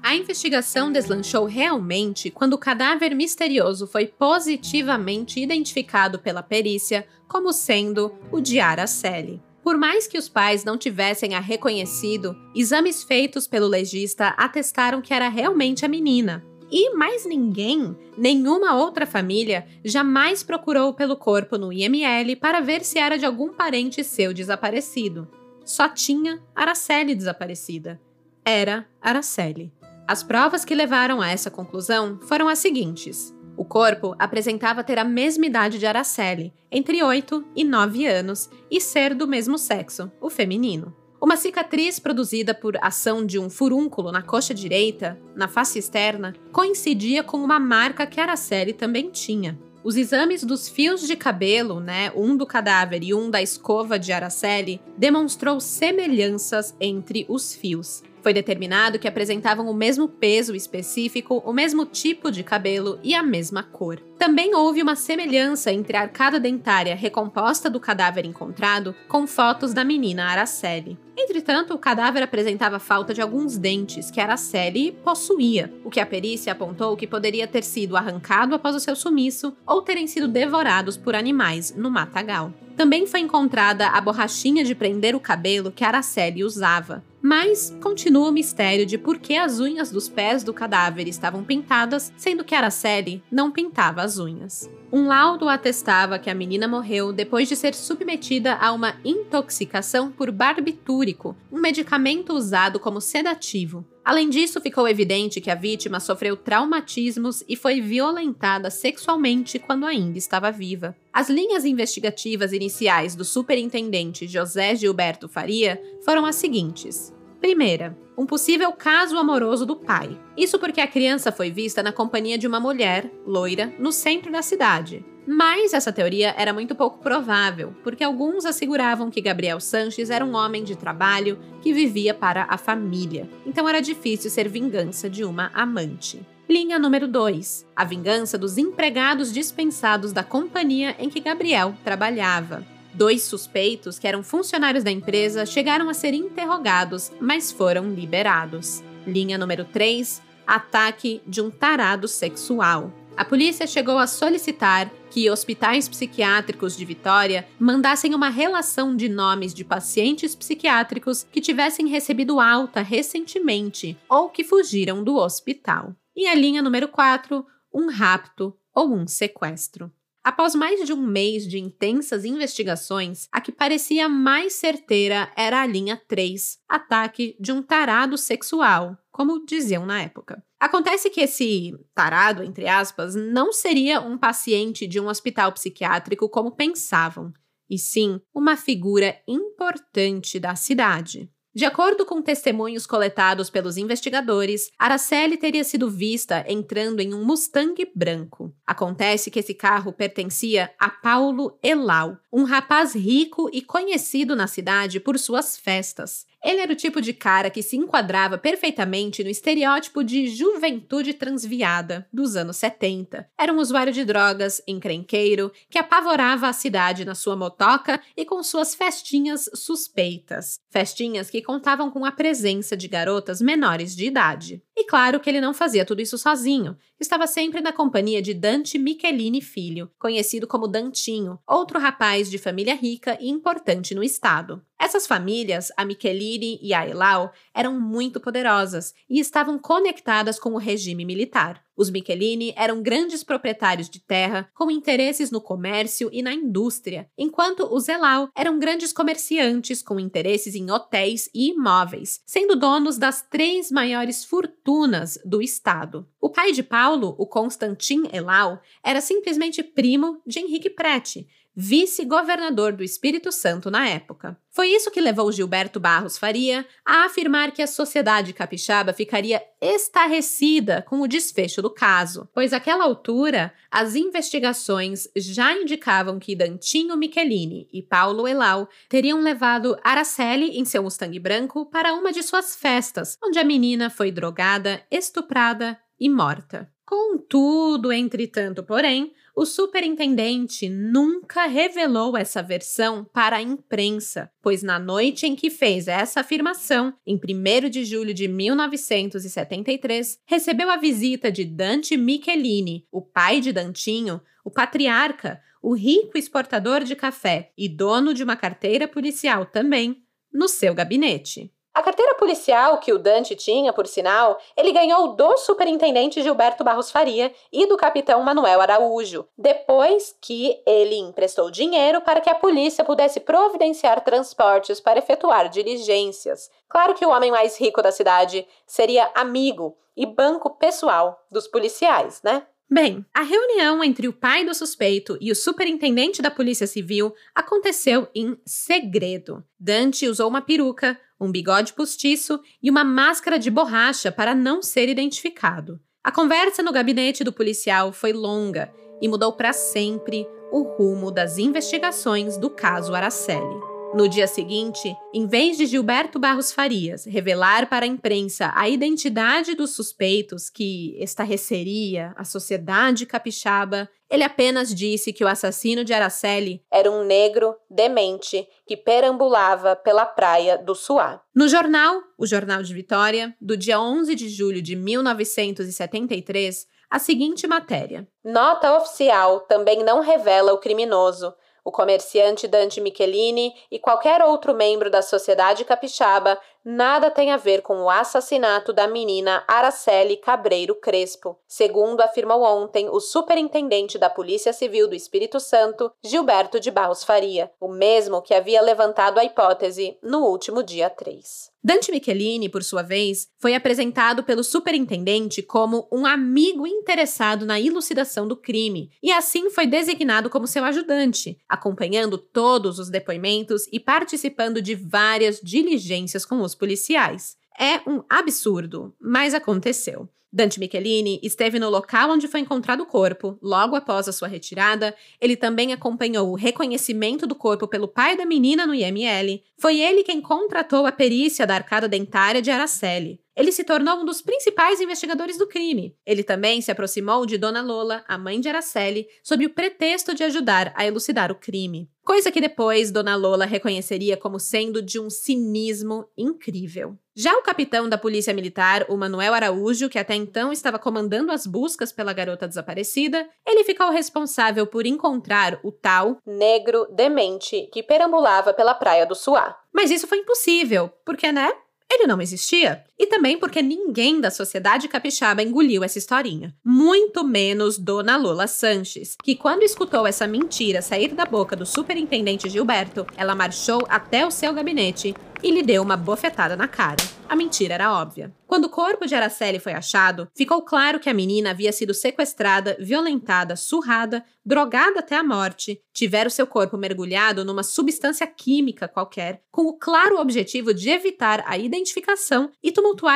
A investigação deslanchou realmente quando o cadáver misterioso foi positivamente identificado pela perícia como sendo o de Araceli. Por mais que os pais não tivessem a reconhecido, exames feitos pelo legista atestaram que era realmente a menina. E mais ninguém, nenhuma outra família, jamais procurou pelo corpo no IML para ver se era de algum parente seu desaparecido. Só tinha Araceli desaparecida. Era Araceli. As provas que levaram a essa conclusão foram as seguintes. O corpo apresentava ter a mesma idade de Araceli, entre 8 e 9 anos, e ser do mesmo sexo, o feminino. Uma cicatriz produzida por ação de um furúnculo na coxa direita, na face externa, coincidia com uma marca que Araceli também tinha. Os exames dos fios de cabelo, né, um do cadáver e um da escova de Araceli, demonstrou semelhanças entre os fios. Foi determinado que apresentavam o mesmo peso específico, o mesmo tipo de cabelo e a mesma cor. Também houve uma semelhança entre a arcada dentária recomposta do cadáver encontrado com fotos da menina Araceli. Entretanto, o cadáver apresentava falta de alguns dentes que Araceli possuía, o que a perícia apontou que poderia ter sido arrancado após o seu sumiço ou terem sido devorados por animais no matagal. Também foi encontrada a borrachinha de prender o cabelo que Araceli usava. Mas continua o mistério de por que as unhas dos pés do cadáver estavam pintadas, sendo que Araceli não pintava as unhas. Um laudo atestava que a menina morreu depois de ser submetida a uma intoxicação por barbitúrico, um medicamento usado como sedativo. Além disso, ficou evidente que a vítima sofreu traumatismos e foi violentada sexualmente quando ainda estava viva. As linhas investigativas iniciais do superintendente José Gilberto Faria foram as seguintes: Primeira, um possível caso amoroso do pai. Isso porque a criança foi vista na companhia de uma mulher, loira, no centro da cidade. Mas essa teoria era muito pouco provável, porque alguns asseguravam que Gabriel Sanches era um homem de trabalho que vivia para a família. Então era difícil ser vingança de uma amante. Linha número 2: a vingança dos empregados dispensados da companhia em que Gabriel trabalhava. Dois suspeitos, que eram funcionários da empresa, chegaram a ser interrogados, mas foram liberados. Linha número 3: ataque de um tarado sexual. A polícia chegou a solicitar que hospitais psiquiátricos de Vitória mandassem uma relação de nomes de pacientes psiquiátricos que tivessem recebido alta recentemente ou que fugiram do hospital. E a linha número 4: um rapto ou um sequestro. Após mais de um mês de intensas investigações, a que parecia mais certeira era a linha 3, ataque de um tarado sexual, como diziam na época. Acontece que esse tarado, entre aspas, não seria um paciente de um hospital psiquiátrico como pensavam, e sim uma figura importante da cidade. De acordo com testemunhos coletados pelos investigadores, Araceli teria sido vista entrando em um Mustang branco. Acontece que esse carro pertencia a Paulo Elau, um rapaz rico e conhecido na cidade por suas festas. Ele era o tipo de cara que se enquadrava perfeitamente no estereótipo de juventude transviada dos anos 70. Era um usuário de drogas, encrenqueiro, que apavorava a cidade na sua motoca e com suas festinhas suspeitas. Festinhas que contavam com a presença de garotas menores de idade. E claro que ele não fazia tudo isso sozinho. Estava sempre na companhia de Dante Michelini Filho, conhecido como Dantinho, outro rapaz de família rica e importante no estado. Essas famílias, a Michelini e a Elau, eram muito poderosas e estavam conectadas com o regime militar. Os Michelini eram grandes proprietários de terra com interesses no comércio e na indústria, enquanto os Elau eram grandes comerciantes com interesses em hotéis e imóveis, sendo donos das três maiores fortunas do estado. O pai de Paulo, o Constantin Elau, era simplesmente primo de Henrique Prete, vice-governador do Espírito Santo na época. Foi isso que levou Gilberto Barros Faria a afirmar que a sociedade capixaba ficaria estarrecida com o desfecho do caso, pois àquela altura as investigações já indicavam que Dantinho Michelini e Paulo Elau teriam levado Araceli em seu Mustang branco para uma de suas festas, onde a menina foi drogada, estuprada e morta. Contudo, entretanto, porém, o superintendente nunca revelou essa versão para a imprensa, pois na noite em que fez essa afirmação, em 1 de julho de 1973, recebeu a visita de Dante Michelini, o pai de Dantinho, o patriarca, o rico exportador de café e dono de uma carteira policial também, no seu gabinete. A carteira policial que o Dante tinha, por sinal, ele ganhou do superintendente Gilberto Barros Faria e do capitão Manuel Araújo, depois que ele emprestou dinheiro para que a polícia pudesse providenciar transportes para efetuar diligências. Claro que o homem mais rico da cidade seria amigo e banco pessoal dos policiais, né? Bem, a reunião entre o pai do suspeito e o superintendente da Polícia Civil aconteceu em segredo. Dante usou uma peruca, um bigode postiço e uma máscara de borracha para não ser identificado. A conversa no gabinete do policial foi longa e mudou para sempre o rumo das investigações do caso Araceli. No dia seguinte, em vez de Gilberto Barros Farias revelar para a imprensa a identidade dos suspeitos que estarreceria a sociedade capixaba, ele apenas disse que o assassino de Araceli era um negro demente que perambulava pela praia do Suá. No jornal, o Jornal de Vitória, do dia 11 de julho de 1973, a seguinte matéria: Nota oficial também não revela o criminoso o comerciante Dante Michelini e qualquer outro membro da sociedade capixaba nada tem a ver com o assassinato da menina Araceli Cabreiro Crespo, segundo afirmou ontem o superintendente da Polícia Civil do Espírito Santo, Gilberto de Barros Faria, o mesmo que havia levantado a hipótese no último dia 3. Dante Michelini, por sua vez, foi apresentado pelo superintendente como um amigo interessado na elucidação do crime e assim foi designado como seu ajudante, acompanhando todos os depoimentos e participando de várias diligências com os policiais. É um absurdo, mas aconteceu. Dante Michelini esteve no local onde foi encontrado o corpo. Logo após a sua retirada, ele também acompanhou o reconhecimento do corpo pelo pai da menina no IML. Foi ele quem contratou a perícia da arcada dentária de Araceli. Ele se tornou um dos principais investigadores do crime. Ele também se aproximou de Dona Lola, a mãe de Araceli, sob o pretexto de ajudar a elucidar o crime. Coisa que depois Dona Lola reconheceria como sendo de um cinismo incrível. Já o capitão da Polícia Militar, o Manuel Araújo, que até então estava comandando as buscas pela garota desaparecida, ele ficou responsável por encontrar o tal negro demente que perambulava pela praia do Suá. Mas isso foi impossível, porque, né? Ele não existia. E também porque ninguém da sociedade capixaba engoliu essa historinha. Muito menos Dona Lola Sanches, que quando escutou essa mentira sair da boca do superintendente Gilberto, ela marchou até o seu gabinete e lhe deu uma bofetada na cara. A mentira era óbvia. Quando o corpo de Araceli foi achado, ficou claro que a menina havia sido sequestrada, violentada, surrada, drogada até a morte, tivera o seu corpo mergulhado numa substância química qualquer, com o claro objetivo de evitar a identificação e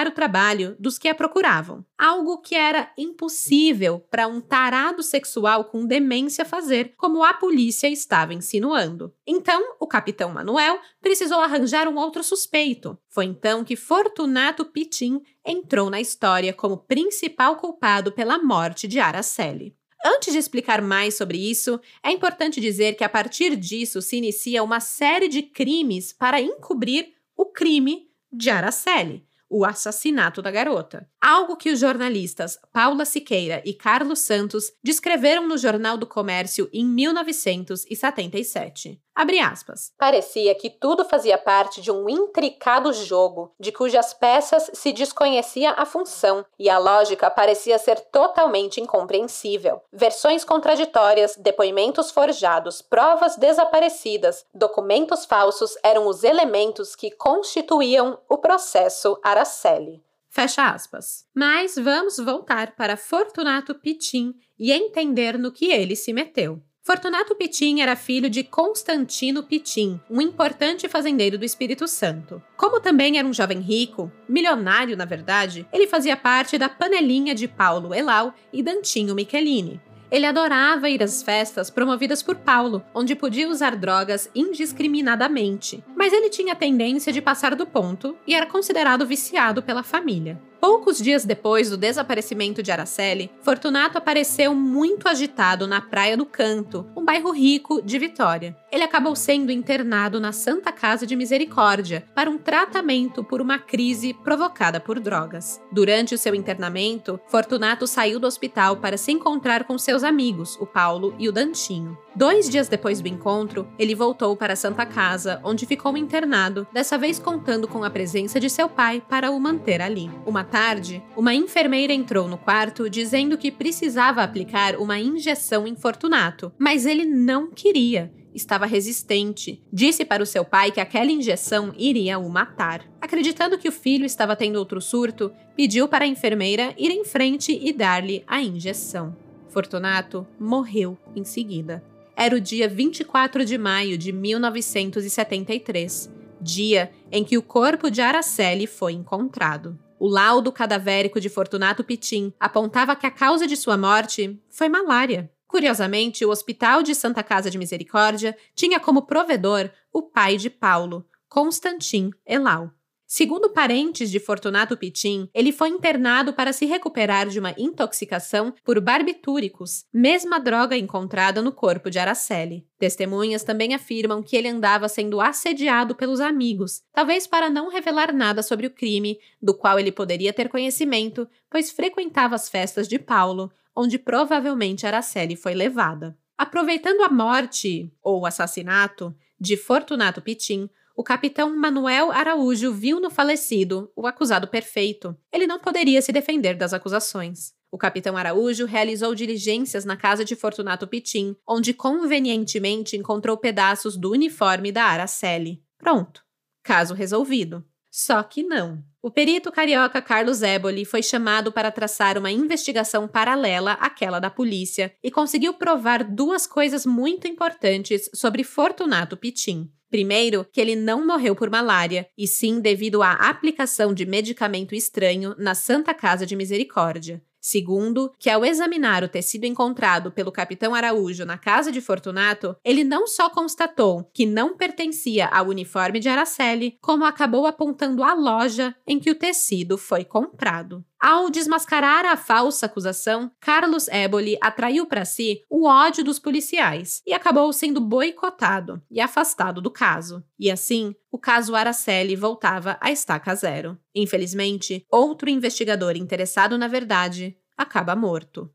o trabalho dos que a procuravam. Algo que era impossível para um tarado sexual com demência fazer, como a polícia estava insinuando. Então, o capitão Manuel precisou arranjar um outro suspeito. Foi então que Fortunato Pitim entrou na história como principal culpado pela morte de Araceli. Antes de explicar mais sobre isso, é importante dizer que a partir disso se inicia uma série de crimes para encobrir o crime de Araceli, o assassinato da garota. Algo que os jornalistas Paula Siqueira e Carlos Santos descreveram no Jornal do Comércio em 1977. Abre aspas. Parecia que tudo fazia parte de um intricado jogo, de cujas peças se desconhecia a função, e a lógica parecia ser totalmente incompreensível. Versões contraditórias, depoimentos forjados, provas desaparecidas, documentos falsos eram os elementos que constituíam o processo Araceli. Fecha aspas. Mas vamos voltar para Fortunato Pitim e entender no que ele se meteu. Fortunato Pitim era filho de Constantino Pitim, um importante fazendeiro do Espírito Santo. Como também era um jovem rico, milionário na verdade, ele fazia parte da panelinha de Paulo Elau e Dantinho Michelini. Ele adorava ir às festas promovidas por Paulo, onde podia usar drogas indiscriminadamente, mas ele tinha tendência de passar do ponto e era considerado viciado pela família. Poucos dias depois do desaparecimento de Araceli, Fortunato apareceu muito agitado na Praia do Canto, um bairro rico de Vitória. Ele acabou sendo internado na Santa Casa de Misericórdia para um tratamento por uma crise provocada por drogas. Durante o seu internamento, Fortunato saiu do hospital para se encontrar com seus amigos, o Paulo e o Dantinho. Dois dias depois do encontro, ele voltou para a Santa Casa, onde ficou internado, dessa vez contando com a presença de seu pai para o manter ali. Uma tarde, uma enfermeira entrou no quarto dizendo que precisava aplicar uma injeção em Fortunato, mas ele não queria. Estava resistente. Disse para o seu pai que aquela injeção iria o matar. Acreditando que o filho estava tendo outro surto, pediu para a enfermeira ir em frente e dar-lhe a injeção. Fortunato morreu em seguida. Era o dia 24 de maio de 1973, dia em que o corpo de Araceli foi encontrado. O laudo cadavérico de Fortunato Pitim apontava que a causa de sua morte foi malária. Curiosamente, o Hospital de Santa Casa de Misericórdia tinha como provedor o pai de Paulo, Constantin Elau. Segundo parentes de Fortunato Pitin, ele foi internado para se recuperar de uma intoxicação por barbitúricos, mesma droga encontrada no corpo de Araceli. Testemunhas também afirmam que ele andava sendo assediado pelos amigos, talvez para não revelar nada sobre o crime, do qual ele poderia ter conhecimento, pois frequentava as festas de Paulo, onde provavelmente Araceli foi levada. Aproveitando a morte ou assassinato de Fortunato Pitin, o capitão Manuel Araújo viu no falecido o acusado perfeito. Ele não poderia se defender das acusações. O capitão Araújo realizou diligências na casa de Fortunato Pitim, onde convenientemente encontrou pedaços do uniforme da Araceli. Pronto. Caso resolvido. Só que não. O perito carioca Carlos Éboli foi chamado para traçar uma investigação paralela àquela da polícia e conseguiu provar duas coisas muito importantes sobre Fortunato Pitim. Primeiro, que ele não morreu por malária, e sim devido à aplicação de medicamento estranho na Santa Casa de Misericórdia. Segundo, que ao examinar o tecido encontrado pelo capitão Araújo na casa de Fortunato, ele não só constatou que não pertencia ao uniforme de Araceli, como acabou apontando a loja em que o tecido foi comprado. Ao desmascarar a falsa acusação, Carlos Éboli atraiu para si o ódio dos policiais e acabou sendo boicotado e afastado do caso. E assim, o caso Araceli voltava a estaca zero. Infelizmente, outro investigador interessado na verdade acaba morto.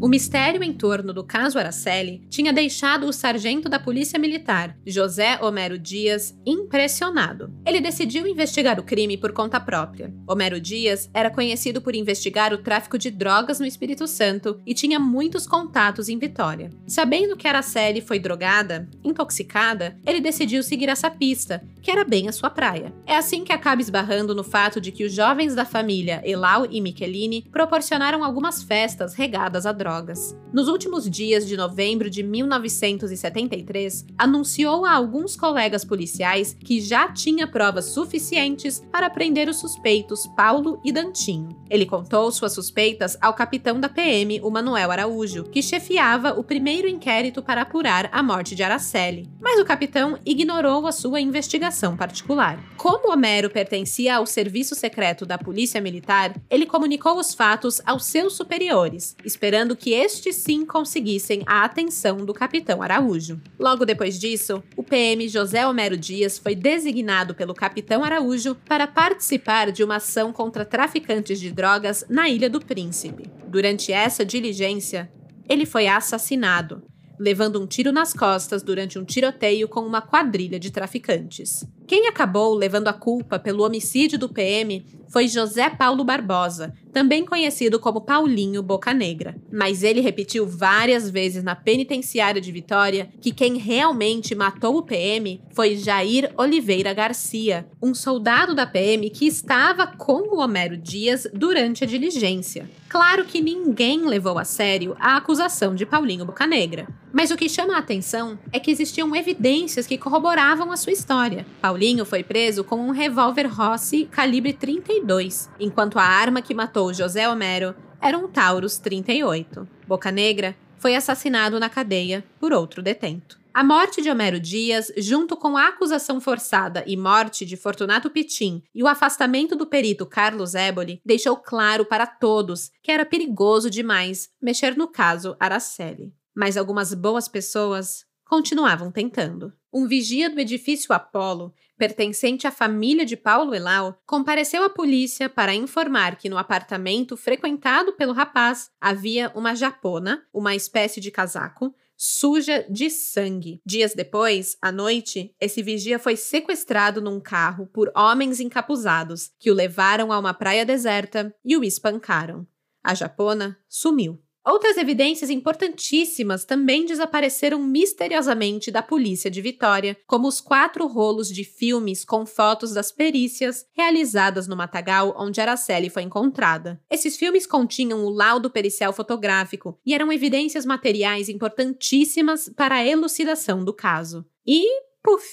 O mistério em torno do caso Araceli tinha deixado o sargento da Polícia Militar, José Homero Dias, impressionado. Ele decidiu investigar o crime por conta própria. Homero Dias era conhecido por investigar o tráfico de drogas no Espírito Santo e tinha muitos contatos em Vitória. Sabendo que Araceli foi drogada, intoxicada, ele decidiu seguir essa pista, que era bem a sua praia. É assim que acaba esbarrando no fato de que os jovens da família Elau e Michelini proporcionaram algumas festas regadas a drogas drogas. Nos últimos dias de novembro de 1973, anunciou a alguns colegas policiais que já tinha provas suficientes para prender os suspeitos Paulo e Dantinho. Ele contou suas suspeitas ao capitão da PM, o Manuel Araújo, que chefiava o primeiro inquérito para apurar a morte de Araceli. Mas o capitão ignorou a sua investigação particular. Como Homero pertencia ao serviço secreto da Polícia Militar, ele comunicou os fatos aos seus superiores, esperando que estes sim conseguissem a atenção do capitão Araújo. Logo depois disso, o PM José Homero Dias foi designado pelo capitão Araújo para participar de uma ação contra traficantes de drogas na Ilha do Príncipe. Durante essa diligência, ele foi assassinado, levando um tiro nas costas durante um tiroteio com uma quadrilha de traficantes. Quem acabou levando a culpa pelo homicídio do PM foi José Paulo Barbosa, também conhecido como Paulinho Boca Negra. Mas ele repetiu várias vezes na penitenciária de Vitória que quem realmente matou o PM foi Jair Oliveira Garcia, um soldado da PM que estava com o Homero Dias durante a diligência. Claro que ninguém levou a sério a acusação de Paulinho Boca Negra. Mas o que chama a atenção é que existiam evidências que corroboravam a sua história. Paulinho foi preso com um revólver Rossi calibre 32, enquanto a arma que matou José Homero era um Taurus 38. Boca Negra foi assassinado na cadeia por outro detento. A morte de Homero Dias, junto com a acusação forçada e morte de Fortunato Pitim e o afastamento do perito Carlos Éboli, deixou claro para todos que era perigoso demais mexer no caso Araceli mas algumas boas pessoas continuavam tentando. Um vigia do edifício Apolo, pertencente à família de Paulo Elau, compareceu à polícia para informar que no apartamento frequentado pelo rapaz havia uma japona, uma espécie de casaco, suja de sangue. Dias depois, à noite, esse vigia foi sequestrado num carro por homens encapuzados que o levaram a uma praia deserta e o espancaram. A japona sumiu. Outras evidências importantíssimas também desapareceram misteriosamente da polícia de Vitória, como os quatro rolos de filmes com fotos das perícias realizadas no matagal onde Araceli foi encontrada. Esses filmes continham o laudo pericial fotográfico e eram evidências materiais importantíssimas para a elucidação do caso. E, puf,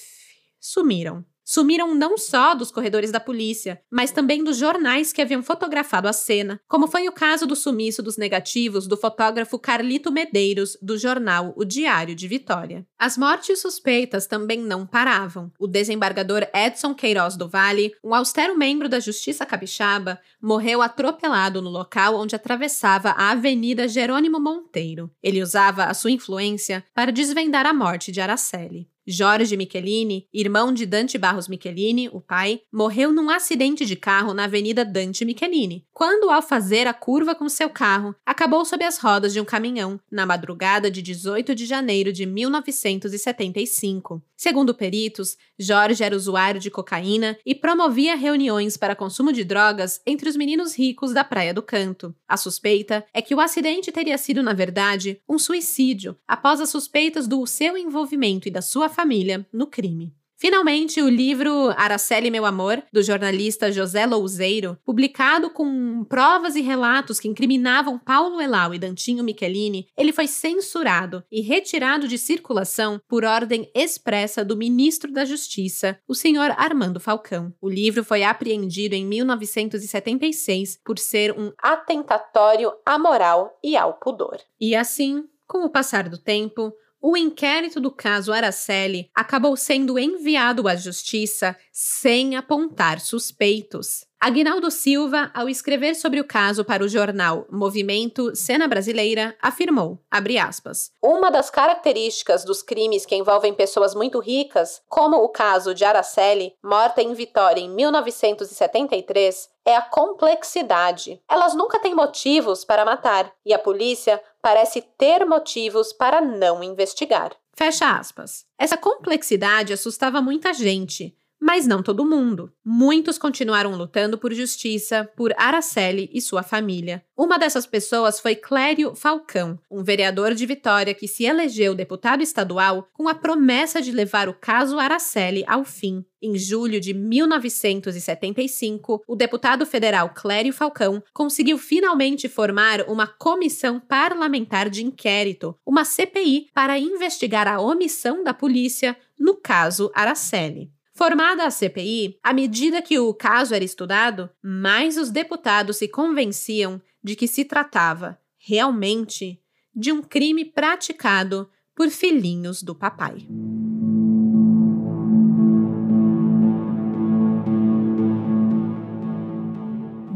sumiram. Sumiram não só dos corredores da polícia, mas também dos jornais que haviam fotografado a cena, como foi o caso do sumiço dos negativos do fotógrafo Carlito Medeiros, do jornal O Diário de Vitória. As mortes suspeitas também não paravam. O desembargador Edson Queiroz do Vale, um austero membro da Justiça Capixaba, morreu atropelado no local onde atravessava a Avenida Jerônimo Monteiro. Ele usava a sua influência para desvendar a morte de Araceli. Jorge Michelini, irmão de Dante Barros Michelini, o pai, morreu num acidente de carro na Avenida Dante Michelini, quando, ao fazer a curva com seu carro, acabou sob as rodas de um caminhão, na madrugada de 18 de janeiro de 1975. Segundo peritos, Jorge era usuário de cocaína e promovia reuniões para consumo de drogas entre os meninos ricos da Praia do Canto. A suspeita é que o acidente teria sido, na verdade, um suicídio, após as suspeitas do seu envolvimento e da sua família no crime. Finalmente, o livro Araceli Meu Amor, do jornalista José Louzeiro, publicado com provas e relatos que incriminavam Paulo Elau e Dantinho Michelini, ele foi censurado e retirado de circulação por ordem expressa do ministro da Justiça, o senhor Armando Falcão. O livro foi apreendido em 1976 por ser um atentatório à moral e ao pudor. E assim, com o passar do tempo, o inquérito do caso Araceli acabou sendo enviado à justiça sem apontar suspeitos. Aguinaldo Silva, ao escrever sobre o caso para o jornal Movimento Cena Brasileira, afirmou, aspas, Uma das características dos crimes que envolvem pessoas muito ricas, como o caso de Araceli, morta em Vitória em 1973, é a complexidade. Elas nunca têm motivos para matar, e a polícia parece ter motivos para não investigar. Fecha aspas. Essa complexidade assustava muita gente, mas não todo mundo. Muitos continuaram lutando por justiça por Araceli e sua família. Uma dessas pessoas foi Clério Falcão, um vereador de Vitória que se elegeu deputado estadual com a promessa de levar o caso Araceli ao fim. Em julho de 1975, o deputado federal Clério Falcão conseguiu finalmente formar uma comissão parlamentar de inquérito, uma CPI, para investigar a omissão da polícia no caso Araceli. Formada a CPI, à medida que o caso era estudado, mais os deputados se convenciam de que se tratava, realmente, de um crime praticado por filhinhos do papai.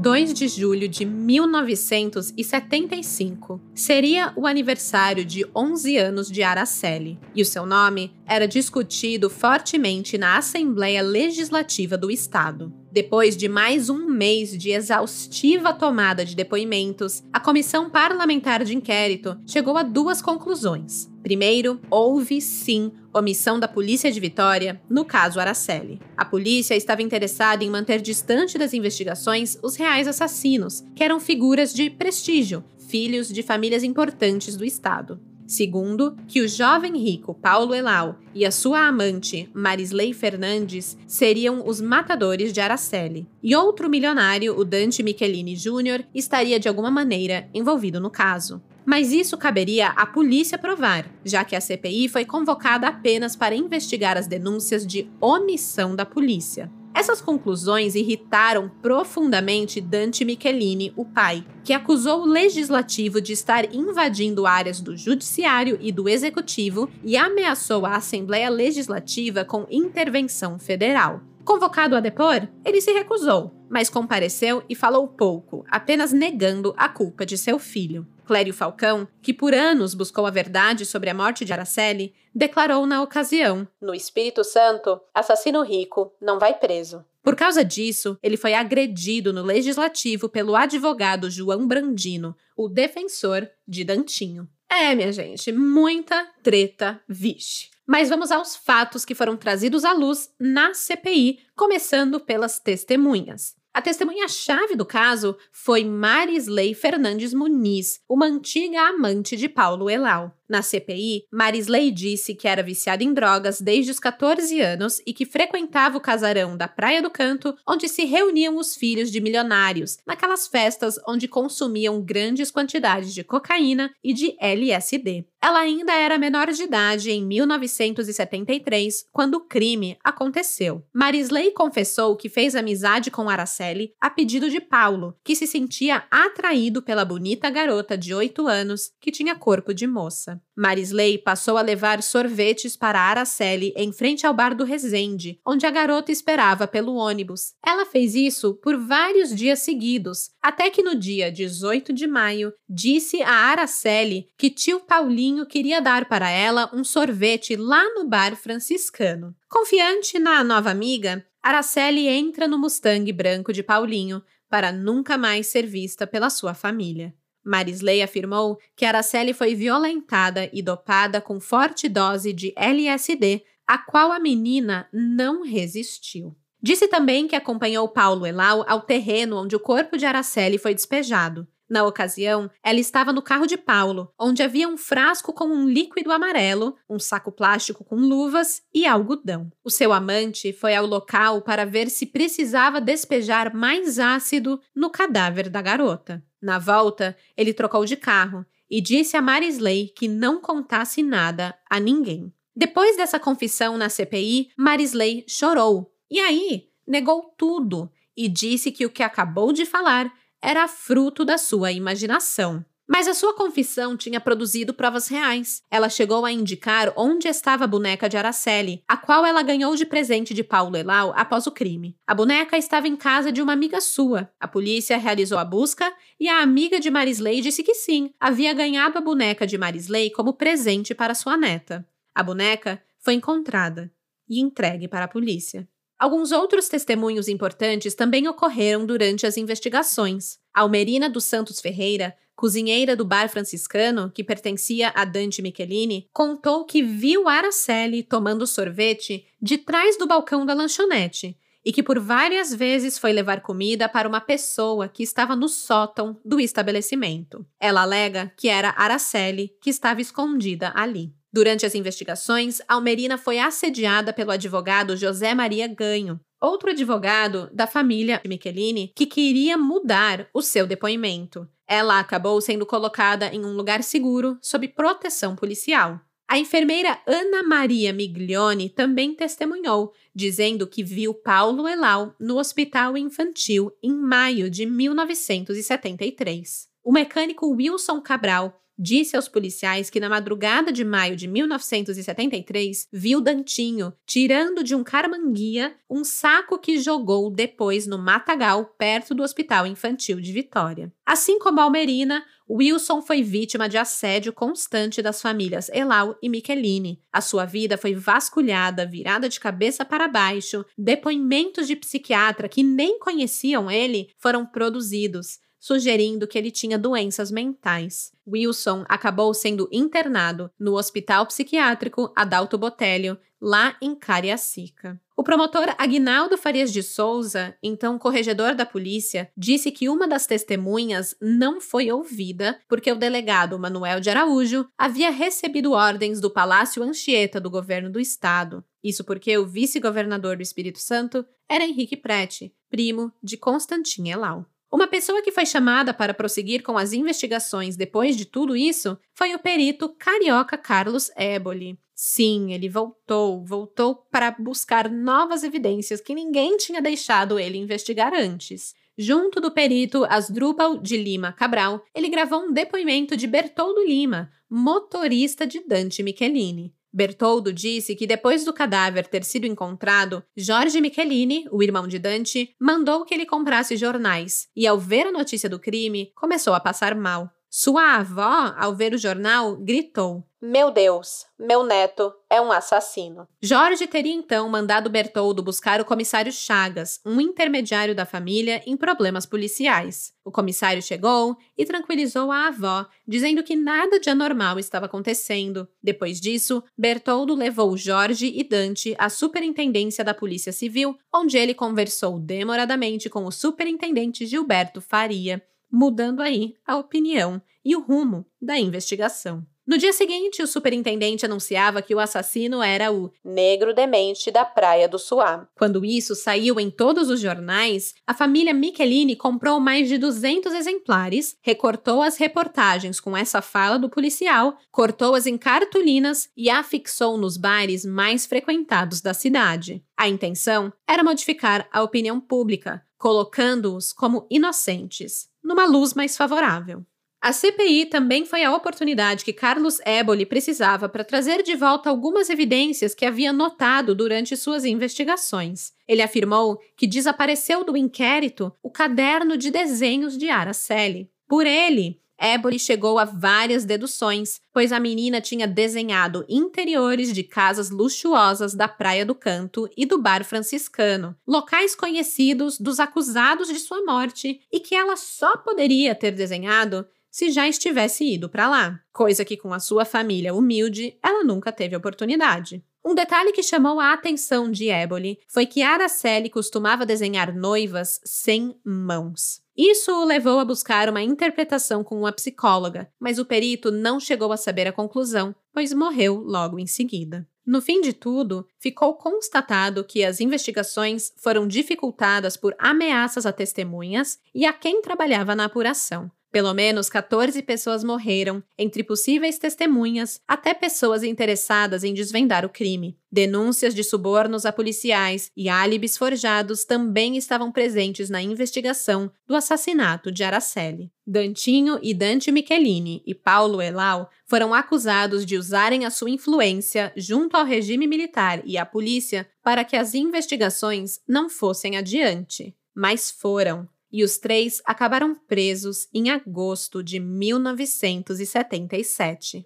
2 de julho de 1975 seria o aniversário de 11 anos de Araceli, e o seu nome era discutido fortemente na Assembleia Legislativa do Estado. Depois de mais um mês de exaustiva tomada de depoimentos, a Comissão Parlamentar de Inquérito chegou a duas conclusões. Primeiro, houve sim omissão da Polícia de Vitória no caso Araceli. A polícia estava interessada em manter distante das investigações os reais assassinos, que eram figuras de prestígio, filhos de famílias importantes do estado. Segundo, que o jovem rico Paulo Elau e a sua amante Marisley Fernandes seriam os matadores de Araceli. E outro milionário, o Dante Michelini Jr., estaria de alguma maneira envolvido no caso. Mas isso caberia à polícia provar, já que a CPI foi convocada apenas para investigar as denúncias de omissão da polícia. Essas conclusões irritaram profundamente Dante Michelini, o pai, que acusou o legislativo de estar invadindo áreas do judiciário e do executivo e ameaçou a Assembleia Legislativa com intervenção federal. Convocado a depor, ele se recusou, mas compareceu e falou pouco, apenas negando a culpa de seu filho. Clério Falcão, que por anos buscou a verdade sobre a morte de Araceli, declarou na ocasião: No Espírito Santo, assassino rico não vai preso. Por causa disso, ele foi agredido no legislativo pelo advogado João Brandino, o defensor de Dantinho. É, minha gente, muita treta, vixe. Mas vamos aos fatos que foram trazidos à luz na CPI, começando pelas testemunhas. A testemunha-chave do caso foi Marisley Fernandes Muniz, uma antiga amante de Paulo Elau. Na CPI, Marisley disse que era viciada em drogas desde os 14 anos e que frequentava o casarão da Praia do Canto, onde se reuniam os filhos de milionários, naquelas festas onde consumiam grandes quantidades de cocaína e de LSD. Ela ainda era menor de idade em 1973, quando o crime aconteceu. Marisley confessou que fez amizade com Araceli a pedido de Paulo, que se sentia atraído pela bonita garota de 8 anos que tinha corpo de moça. Marisley passou a levar sorvetes para Araceli em frente ao bar do Resende, onde a garota esperava pelo ônibus. Ela fez isso por vários dias seguidos, até que no dia 18 de maio disse a Araceli que tio Paulinho queria dar para ela um sorvete lá no bar franciscano. Confiante na nova amiga, Araceli entra no Mustang branco de Paulinho para nunca mais ser vista pela sua família. Marisley afirmou que Araceli foi violentada e dopada com forte dose de LSD, a qual a menina não resistiu. Disse também que acompanhou Paulo Elau ao terreno onde o corpo de Araceli foi despejado. Na ocasião, ela estava no carro de Paulo, onde havia um frasco com um líquido amarelo, um saco plástico com luvas e algodão. O seu amante foi ao local para ver se precisava despejar mais ácido no cadáver da garota. Na volta, ele trocou de carro e disse a Marisley que não contasse nada a ninguém. Depois dessa confissão na CPI, Marisley chorou e aí negou tudo e disse que o que acabou de falar era fruto da sua imaginação. Mas a sua confissão tinha produzido provas reais. Ela chegou a indicar onde estava a boneca de Araceli, a qual ela ganhou de presente de Paulo Elau após o crime. A boneca estava em casa de uma amiga sua. A polícia realizou a busca e a amiga de Marisley disse que sim, havia ganhado a boneca de Marisley como presente para sua neta. A boneca foi encontrada e entregue para a polícia. Alguns outros testemunhos importantes também ocorreram durante as investigações. Almerina dos Santos Ferreira, cozinheira do bar franciscano, que pertencia a Dante Michelini, contou que viu Araceli tomando sorvete de trás do balcão da lanchonete e que por várias vezes foi levar comida para uma pessoa que estava no sótão do estabelecimento. Ela alega que era Araceli que estava escondida ali. Durante as investigações, Almerina foi assediada pelo advogado José Maria Ganho, outro advogado da família Michelini, que queria mudar o seu depoimento. Ela acabou sendo colocada em um lugar seguro sob proteção policial. A enfermeira Ana Maria Miglione também testemunhou, dizendo que viu Paulo Elau no hospital infantil em maio de 1973. O mecânico Wilson Cabral disse aos policiais que na madrugada de maio de 1973 viu Dantinho tirando de um carmanguia um saco que jogou depois no matagal perto do Hospital Infantil de Vitória. Assim como Almerina, Wilson foi vítima de assédio constante das famílias Elau e Michelini. A sua vida foi vasculhada, virada de cabeça para baixo, depoimentos de psiquiatra que nem conheciam ele foram produzidos sugerindo que ele tinha doenças mentais. Wilson acabou sendo internado no Hospital Psiquiátrico Adalto Botelho, lá em Cariacica. O promotor Agnaldo Farias de Souza, então corregedor da polícia, disse que uma das testemunhas não foi ouvida porque o delegado Manuel de Araújo havia recebido ordens do Palácio Anchieta do governo do estado. Isso porque o vice-governador do Espírito Santo era Henrique Prete, primo de Constantin Elau. Uma pessoa que foi chamada para prosseguir com as investigações depois de tudo isso foi o perito carioca Carlos Éboli. Sim, ele voltou, voltou para buscar novas evidências que ninguém tinha deixado ele investigar antes. Junto do perito Asdrubal de Lima Cabral, ele gravou um depoimento de Bertoldo Lima, motorista de Dante Michelini. Bertoldo disse que depois do cadáver ter sido encontrado, Jorge Michelini, o irmão de Dante, mandou que ele comprasse jornais e, ao ver a notícia do crime, começou a passar mal. Sua avó, ao ver o jornal, gritou: Meu Deus, meu neto é um assassino. Jorge teria então mandado Bertoldo buscar o comissário Chagas, um intermediário da família em problemas policiais. O comissário chegou e tranquilizou a avó, dizendo que nada de anormal estava acontecendo. Depois disso, Bertoldo levou Jorge e Dante à superintendência da Polícia Civil, onde ele conversou demoradamente com o superintendente Gilberto Faria mudando aí a opinião e o rumo da investigação. No dia seguinte, o superintendente anunciava que o assassino era o negro demente da Praia do Suá. Quando isso saiu em todos os jornais, a família Michelini comprou mais de 200 exemplares, recortou as reportagens com essa fala do policial, cortou-as em cartolinas e afixou nos bares mais frequentados da cidade. A intenção era modificar a opinião pública, colocando-os como inocentes, numa luz mais favorável. A CPI também foi a oportunidade que Carlos Éboli precisava para trazer de volta algumas evidências que havia notado durante suas investigações. Ele afirmou que desapareceu do inquérito o caderno de desenhos de Araceli. Por ele, Éboli chegou a várias deduções, pois a menina tinha desenhado interiores de casas luxuosas da Praia do Canto e do Bar Franciscano, locais conhecidos dos acusados de sua morte e que ela só poderia ter desenhado se já estivesse ido para lá, coisa que com a sua família humilde ela nunca teve oportunidade. Um detalhe que chamou a atenção de Éboli foi que Araceli costumava desenhar noivas sem mãos. Isso o levou a buscar uma interpretação com uma psicóloga, mas o perito não chegou a saber a conclusão, pois morreu logo em seguida. No fim de tudo, ficou constatado que as investigações foram dificultadas por ameaças a testemunhas e a quem trabalhava na apuração. Pelo menos 14 pessoas morreram, entre possíveis testemunhas até pessoas interessadas em desvendar o crime. Denúncias de subornos a policiais e álibis forjados também estavam presentes na investigação do assassinato de Araceli. Dantinho e Dante Michelini e Paulo Elau foram acusados de usarem a sua influência junto ao regime militar e à polícia para que as investigações não fossem adiante. Mas foram e os três acabaram presos em agosto de 1977.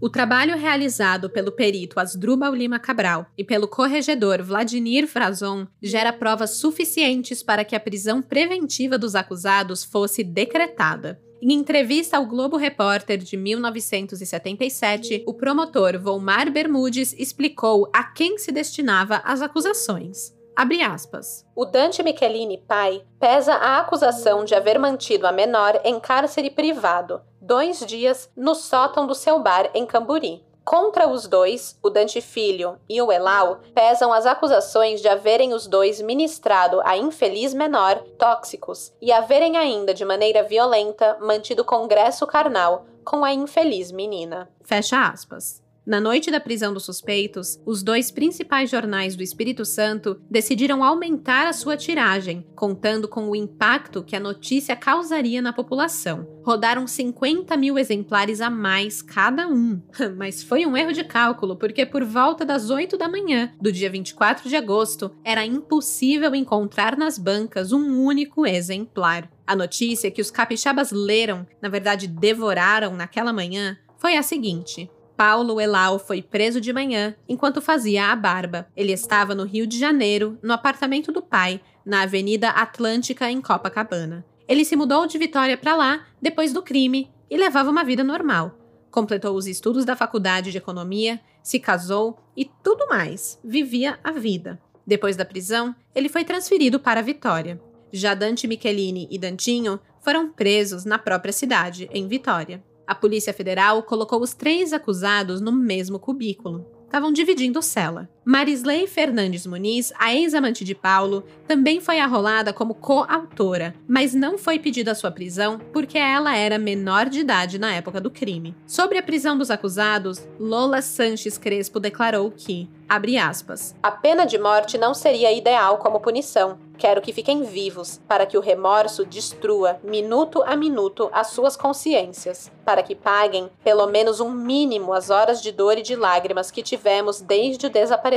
O trabalho realizado pelo perito Asdrubal Lima Cabral e pelo corregedor Vladimir Frazon gera provas suficientes para que a prisão preventiva dos acusados fosse decretada. Em entrevista ao Globo Repórter de 1977, o promotor Volmar Bermudes explicou a quem se destinava as acusações. Abre aspas. O Dante Michelini, pai, pesa a acusação de haver mantido a menor em cárcere privado, dois dias no sótão do seu bar em Camburi. Contra os dois, o Dante Filho e o Elau, pesam as acusações de haverem os dois ministrado a infeliz menor tóxicos e haverem ainda de maneira violenta mantido congresso carnal com a infeliz menina. Fecha aspas. Na noite da prisão dos suspeitos, os dois principais jornais do Espírito Santo decidiram aumentar a sua tiragem, contando com o impacto que a notícia causaria na população. Rodaram 50 mil exemplares a mais cada um. Mas foi um erro de cálculo, porque por volta das 8 da manhã do dia 24 de agosto, era impossível encontrar nas bancas um único exemplar. A notícia que os capixabas leram, na verdade devoraram naquela manhã, foi a seguinte: Paulo Elau foi preso de manhã enquanto fazia a barba. Ele estava no Rio de Janeiro, no apartamento do pai, na Avenida Atlântica, em Copacabana. Ele se mudou de Vitória para lá depois do crime e levava uma vida normal. Completou os estudos da faculdade de economia, se casou e tudo mais. Vivia a vida. Depois da prisão, ele foi transferido para Vitória. Já Dante Michelini e Dantinho foram presos na própria cidade, em Vitória. A Polícia Federal colocou os três acusados no mesmo cubículo. Estavam dividindo cela. Marisley Fernandes Muniz, a ex-amante de Paulo, também foi arrolada como coautora, mas não foi pedida sua prisão porque ela era menor de idade na época do crime. Sobre a prisão dos acusados, Lola Sanches Crespo declarou que, abre aspas, a pena de morte não seria ideal como punição, Quero que fiquem vivos, para que o remorso destrua, minuto a minuto, as suas consciências, para que paguem, pelo menos um mínimo, as horas de dor e de lágrimas que tivemos desde o desaparecimento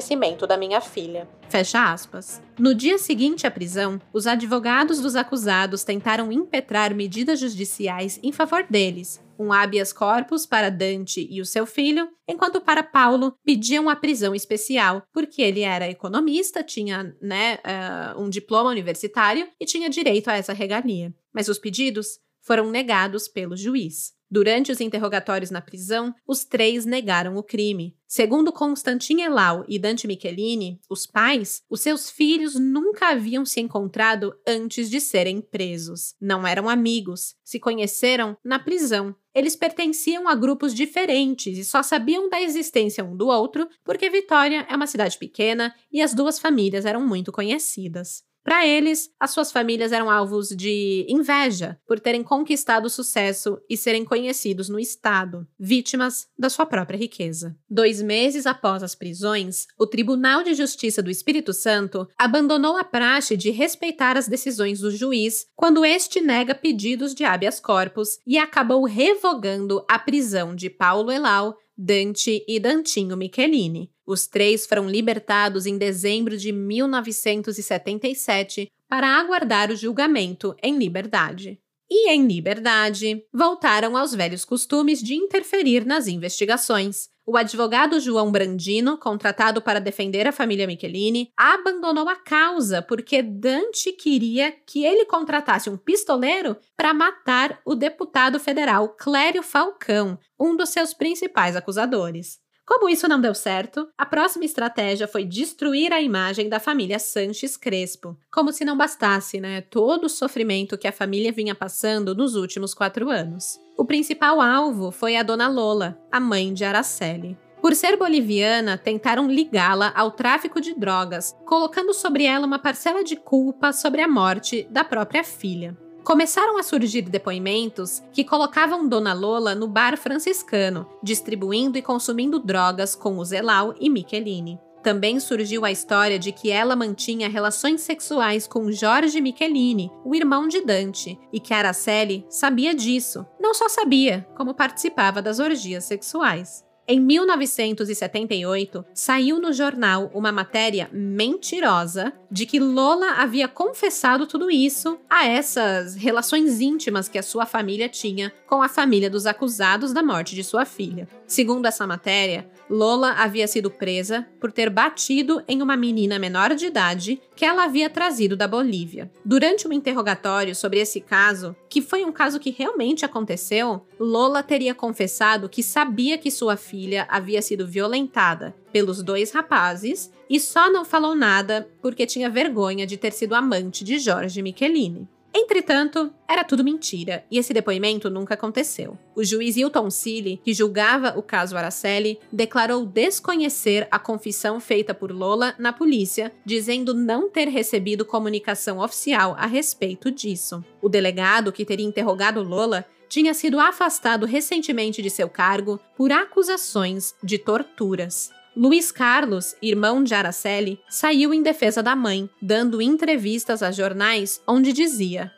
da minha filha. Fecha aspas. No dia seguinte à prisão, os advogados dos acusados tentaram impetrar medidas judiciais em favor deles, um habeas corpus para Dante e o seu filho, enquanto para Paulo pediam a prisão especial, porque ele era economista, tinha né, uh, um diploma universitário e tinha direito a essa regalia. Mas os pedidos foram negados pelo juiz. Durante os interrogatórios na prisão, os três negaram o crime. Segundo Constantin Elau e Dante Michelini, os pais, os seus filhos nunca haviam se encontrado antes de serem presos. Não eram amigos, se conheceram na prisão. Eles pertenciam a grupos diferentes e só sabiam da existência um do outro porque Vitória é uma cidade pequena e as duas famílias eram muito conhecidas. Para eles, as suas famílias eram alvos de inveja por terem conquistado sucesso e serem conhecidos no Estado, vítimas da sua própria riqueza. Dois meses após as prisões, o Tribunal de Justiça do Espírito Santo abandonou a praxe de respeitar as decisões do juiz quando este nega pedidos de habeas corpus e acabou revogando a prisão de Paulo Elau, Dante e Dantinho Michelini. Os três foram libertados em dezembro de 1977 para aguardar o julgamento em liberdade. E em liberdade, voltaram aos velhos costumes de interferir nas investigações. O advogado João Brandino, contratado para defender a família Michelini, abandonou a causa porque Dante queria que ele contratasse um pistoleiro para matar o deputado federal Clério Falcão, um dos seus principais acusadores. Como isso não deu certo, a próxima estratégia foi destruir a imagem da família Sanches Crespo. Como se não bastasse, né? Todo o sofrimento que a família vinha passando nos últimos quatro anos. O principal alvo foi a dona Lola, a mãe de Araceli. Por ser boliviana, tentaram ligá-la ao tráfico de drogas, colocando sobre ela uma parcela de culpa sobre a morte da própria filha começaram a surgir depoimentos que colocavam Dona Lola no bar franciscano, distribuindo e consumindo drogas com o Zelau e Michelini. Também surgiu a história de que ela mantinha relações sexuais com Jorge Michelini, o irmão de Dante, e que Araceli sabia disso. Não só sabia, como participava das orgias sexuais. Em 1978, saiu no jornal uma matéria mentirosa de que Lola havia confessado tudo isso a essas relações íntimas que a sua família tinha com a família dos acusados da morte de sua filha. Segundo essa matéria, Lola havia sido presa por ter batido em uma menina menor de idade que ela havia trazido da Bolívia. Durante um interrogatório sobre esse caso, que foi um caso que realmente aconteceu, Lola teria confessado que sabia que sua filha havia sido violentada pelos dois rapazes e só não falou nada porque tinha vergonha de ter sido amante de Jorge Michelini. Entretanto, era tudo mentira e esse depoimento nunca aconteceu. O juiz Hilton Cille, que julgava o caso Araceli, declarou desconhecer a confissão feita por Lola na polícia, dizendo não ter recebido comunicação oficial a respeito disso. O delegado que teria interrogado Lola tinha sido afastado recentemente de seu cargo por acusações de torturas. Luiz Carlos, irmão de Araceli, saiu em defesa da mãe, dando entrevistas a jornais onde dizia,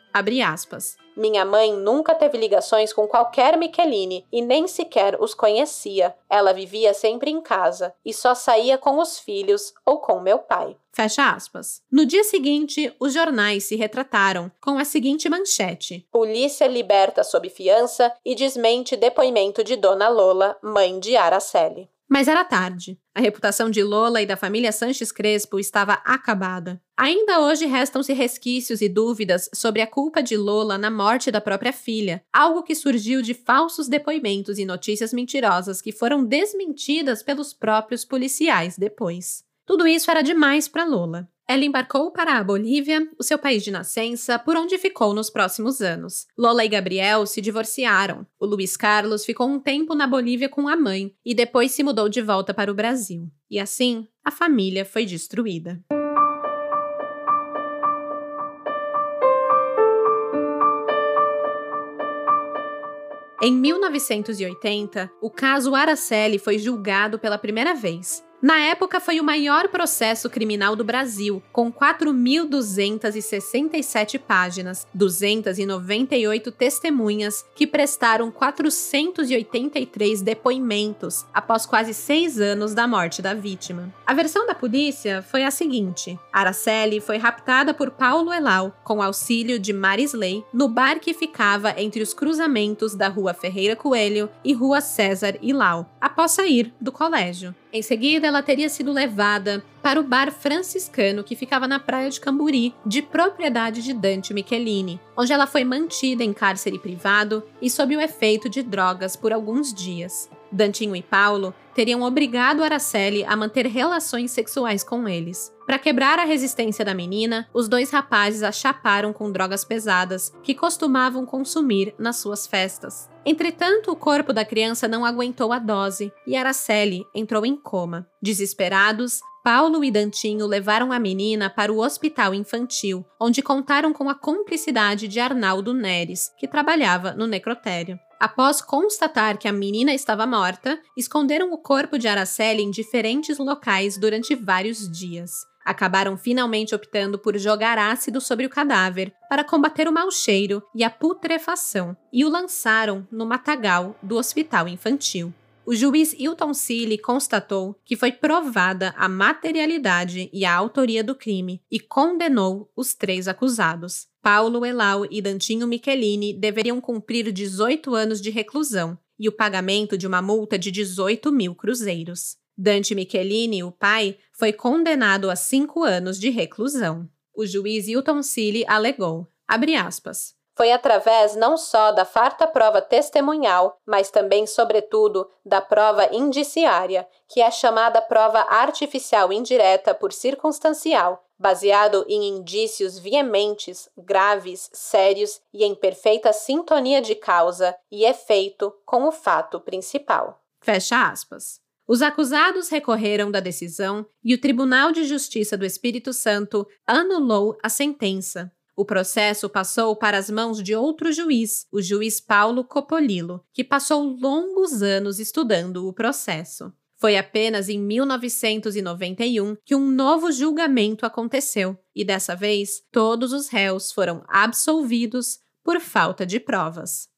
aspas, minha mãe nunca teve ligações com qualquer Michelini e nem sequer os conhecia. Ela vivia sempre em casa e só saía com os filhos ou com meu pai. Fecha aspas. No dia seguinte, os jornais se retrataram com a seguinte manchete: Polícia liberta sob fiança e desmente depoimento de Dona Lola, mãe de Araceli. Mas era tarde. A reputação de Lola e da família Sanches Crespo estava acabada. Ainda hoje restam-se resquícios e dúvidas sobre a culpa de Lola na morte da própria filha, algo que surgiu de falsos depoimentos e notícias mentirosas que foram desmentidas pelos próprios policiais depois. Tudo isso era demais para Lola. Ela embarcou para a Bolívia, o seu país de nascença, por onde ficou nos próximos anos. Lola e Gabriel se divorciaram. O Luiz Carlos ficou um tempo na Bolívia com a mãe e depois se mudou de volta para o Brasil. E assim, a família foi destruída. Em 1980, o caso Araceli foi julgado pela primeira vez na época, foi o maior processo criminal do Brasil, com 4.267 páginas, 298 testemunhas que prestaram 483 depoimentos após quase seis anos da morte da vítima. A versão da polícia foi a seguinte: Araceli foi raptada por Paulo Elau, com auxílio de Marisley, no bar que ficava entre os cruzamentos da Rua Ferreira Coelho e Rua César Ilau, após sair do colégio. Em seguida, ela teria sido levada para o bar franciscano que ficava na praia de Camburi, de propriedade de Dante Michelini, onde ela foi mantida em cárcere privado e sob o efeito de drogas por alguns dias. Dantinho e Paulo teriam obrigado Araceli a manter relações sexuais com eles. Para quebrar a resistência da menina, os dois rapazes a chaparam com drogas pesadas que costumavam consumir nas suas festas. Entretanto, o corpo da criança não aguentou a dose e Araceli entrou em coma. Desesperados, Paulo e Dantinho levaram a menina para o hospital infantil, onde contaram com a cumplicidade de Arnaldo Neres, que trabalhava no necrotério. Após constatar que a menina estava morta, esconderam o corpo de Araceli em diferentes locais durante vários dias. Acabaram finalmente optando por jogar ácido sobre o cadáver para combater o mau cheiro e a putrefação e o lançaram no matagal do hospital infantil. O juiz Hilton Seeley constatou que foi provada a materialidade e a autoria do crime e condenou os três acusados. Paulo Elau e Dantinho Michelini deveriam cumprir 18 anos de reclusão e o pagamento de uma multa de 18 mil cruzeiros. Dante Michelini, o pai, foi condenado a cinco anos de reclusão. O juiz Hilton Seeley alegou, aspas, foi através não só da farta prova testemunhal, mas também, sobretudo, da prova indiciária, que é chamada prova artificial indireta por circunstancial, baseado em indícios veementes, graves, sérios e em perfeita sintonia de causa e efeito com o fato principal. Fecha aspas. Os acusados recorreram da decisão e o Tribunal de Justiça do Espírito Santo anulou a sentença. O processo passou para as mãos de outro juiz, o juiz Paulo Copolilo, que passou longos anos estudando o processo. Foi apenas em 1991 que um novo julgamento aconteceu, e dessa vez todos os réus foram absolvidos por falta de provas.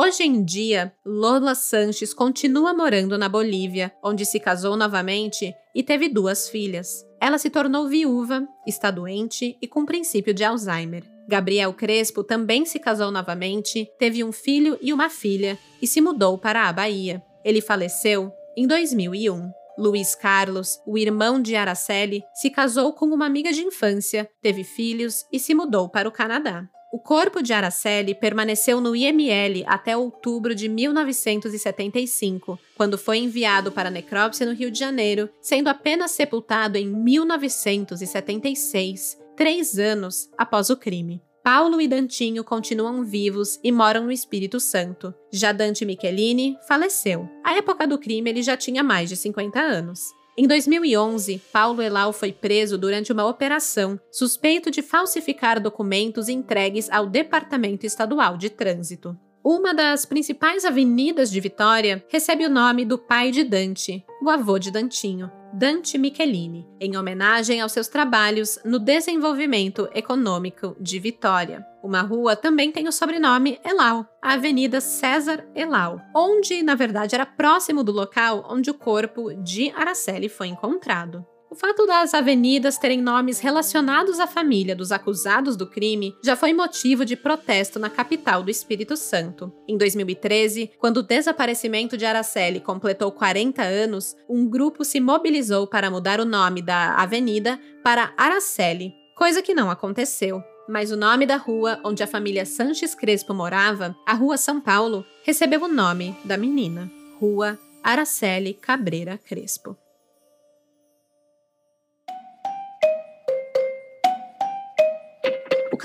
Hoje em dia, Lola Sanches continua morando na Bolívia, onde se casou novamente e teve duas filhas. Ela se tornou viúva, está doente e com princípio de Alzheimer. Gabriel Crespo também se casou novamente, teve um filho e uma filha e se mudou para a Bahia. Ele faleceu em 2001. Luiz Carlos, o irmão de Araceli, se casou com uma amiga de infância, teve filhos e se mudou para o Canadá. O corpo de Araceli permaneceu no IML até outubro de 1975, quando foi enviado para a necrópsia no Rio de Janeiro, sendo apenas sepultado em 1976, três anos após o crime. Paulo e Dantinho continuam vivos e moram no Espírito Santo. Já Dante Michelini faleceu. À época do crime, ele já tinha mais de 50 anos. Em 2011, Paulo Elau foi preso durante uma operação suspeito de falsificar documentos entregues ao Departamento Estadual de Trânsito. Uma das principais avenidas de Vitória recebe o nome do pai de Dante, o avô de Dantinho, Dante Michelini, em homenagem aos seus trabalhos no desenvolvimento econômico de Vitória. Uma rua também tem o sobrenome Elau, a Avenida César Elau, onde, na verdade, era próximo do local onde o corpo de Araceli foi encontrado. O fato das avenidas terem nomes relacionados à família dos acusados do crime já foi motivo de protesto na capital do Espírito Santo. Em 2013, quando o desaparecimento de Araceli completou 40 anos, um grupo se mobilizou para mudar o nome da avenida para Araceli, coisa que não aconteceu. Mas o nome da rua onde a família Sanches Crespo morava, a Rua São Paulo, recebeu o nome da menina, Rua Araceli Cabreira Crespo.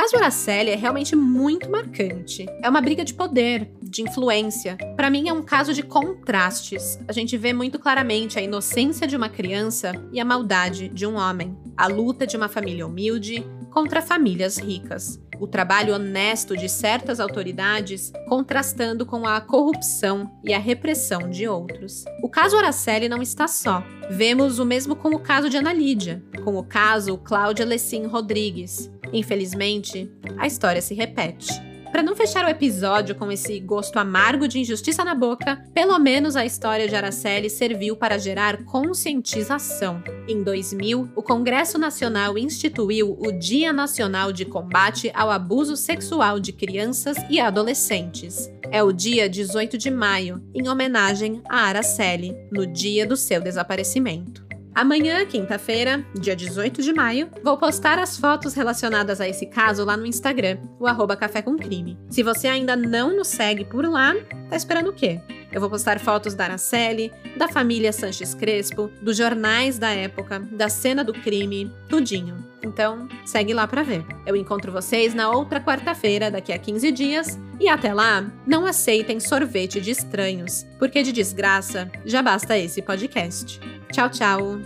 Caso Araceli é realmente muito marcante. É uma briga de poder, de influência. Para mim é um caso de contrastes. A gente vê muito claramente a inocência de uma criança e a maldade de um homem. A luta de uma família humilde contra famílias ricas. O trabalho honesto de certas autoridades contrastando com a corrupção e a repressão de outros. O caso Araceli não está só. Vemos o mesmo com o caso de Ana Lídia, com o caso Cláudia Lessin Rodrigues, Infelizmente, a história se repete. Para não fechar o episódio com esse gosto amargo de injustiça na boca, pelo menos a história de Araceli serviu para gerar conscientização. Em 2000, o Congresso Nacional instituiu o Dia Nacional de Combate ao Abuso Sexual de Crianças e Adolescentes. É o dia 18 de maio, em homenagem a Araceli, no dia do seu desaparecimento. Amanhã, quinta-feira, dia 18 de maio, vou postar as fotos relacionadas a esse caso lá no Instagram, o arroba Café com Crime. Se você ainda não nos segue por lá, tá esperando o quê? Eu vou postar fotos da Araceli, da família Sanches Crespo, dos jornais da época, da cena do crime, tudinho. Então, segue lá para ver. Eu encontro vocês na outra quarta-feira, daqui a 15 dias, e até lá, não aceitem sorvete de estranhos, porque de desgraça já basta esse podcast. Tchau, tchau!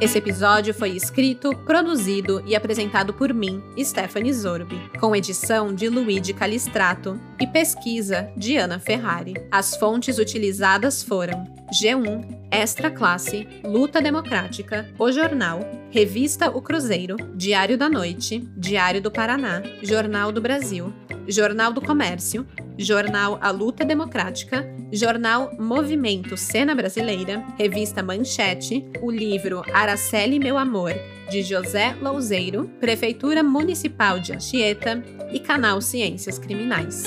Esse episódio foi escrito, produzido e apresentado por mim, Stephanie Zorbi, com edição de Luigi Calistrato e pesquisa de Ana Ferrari. As fontes utilizadas foram G1, Extra Classe, Luta Democrática, O Jornal, Revista O Cruzeiro, Diário da Noite, Diário do Paraná, Jornal do Brasil, Jornal do Comércio, Jornal A Luta Democrática, Jornal Movimento Cena Brasileira, Revista Manchete, o livro Araceli Meu Amor, de José Louzeiro, Prefeitura Municipal de Anchieta e Canal Ciências Criminais.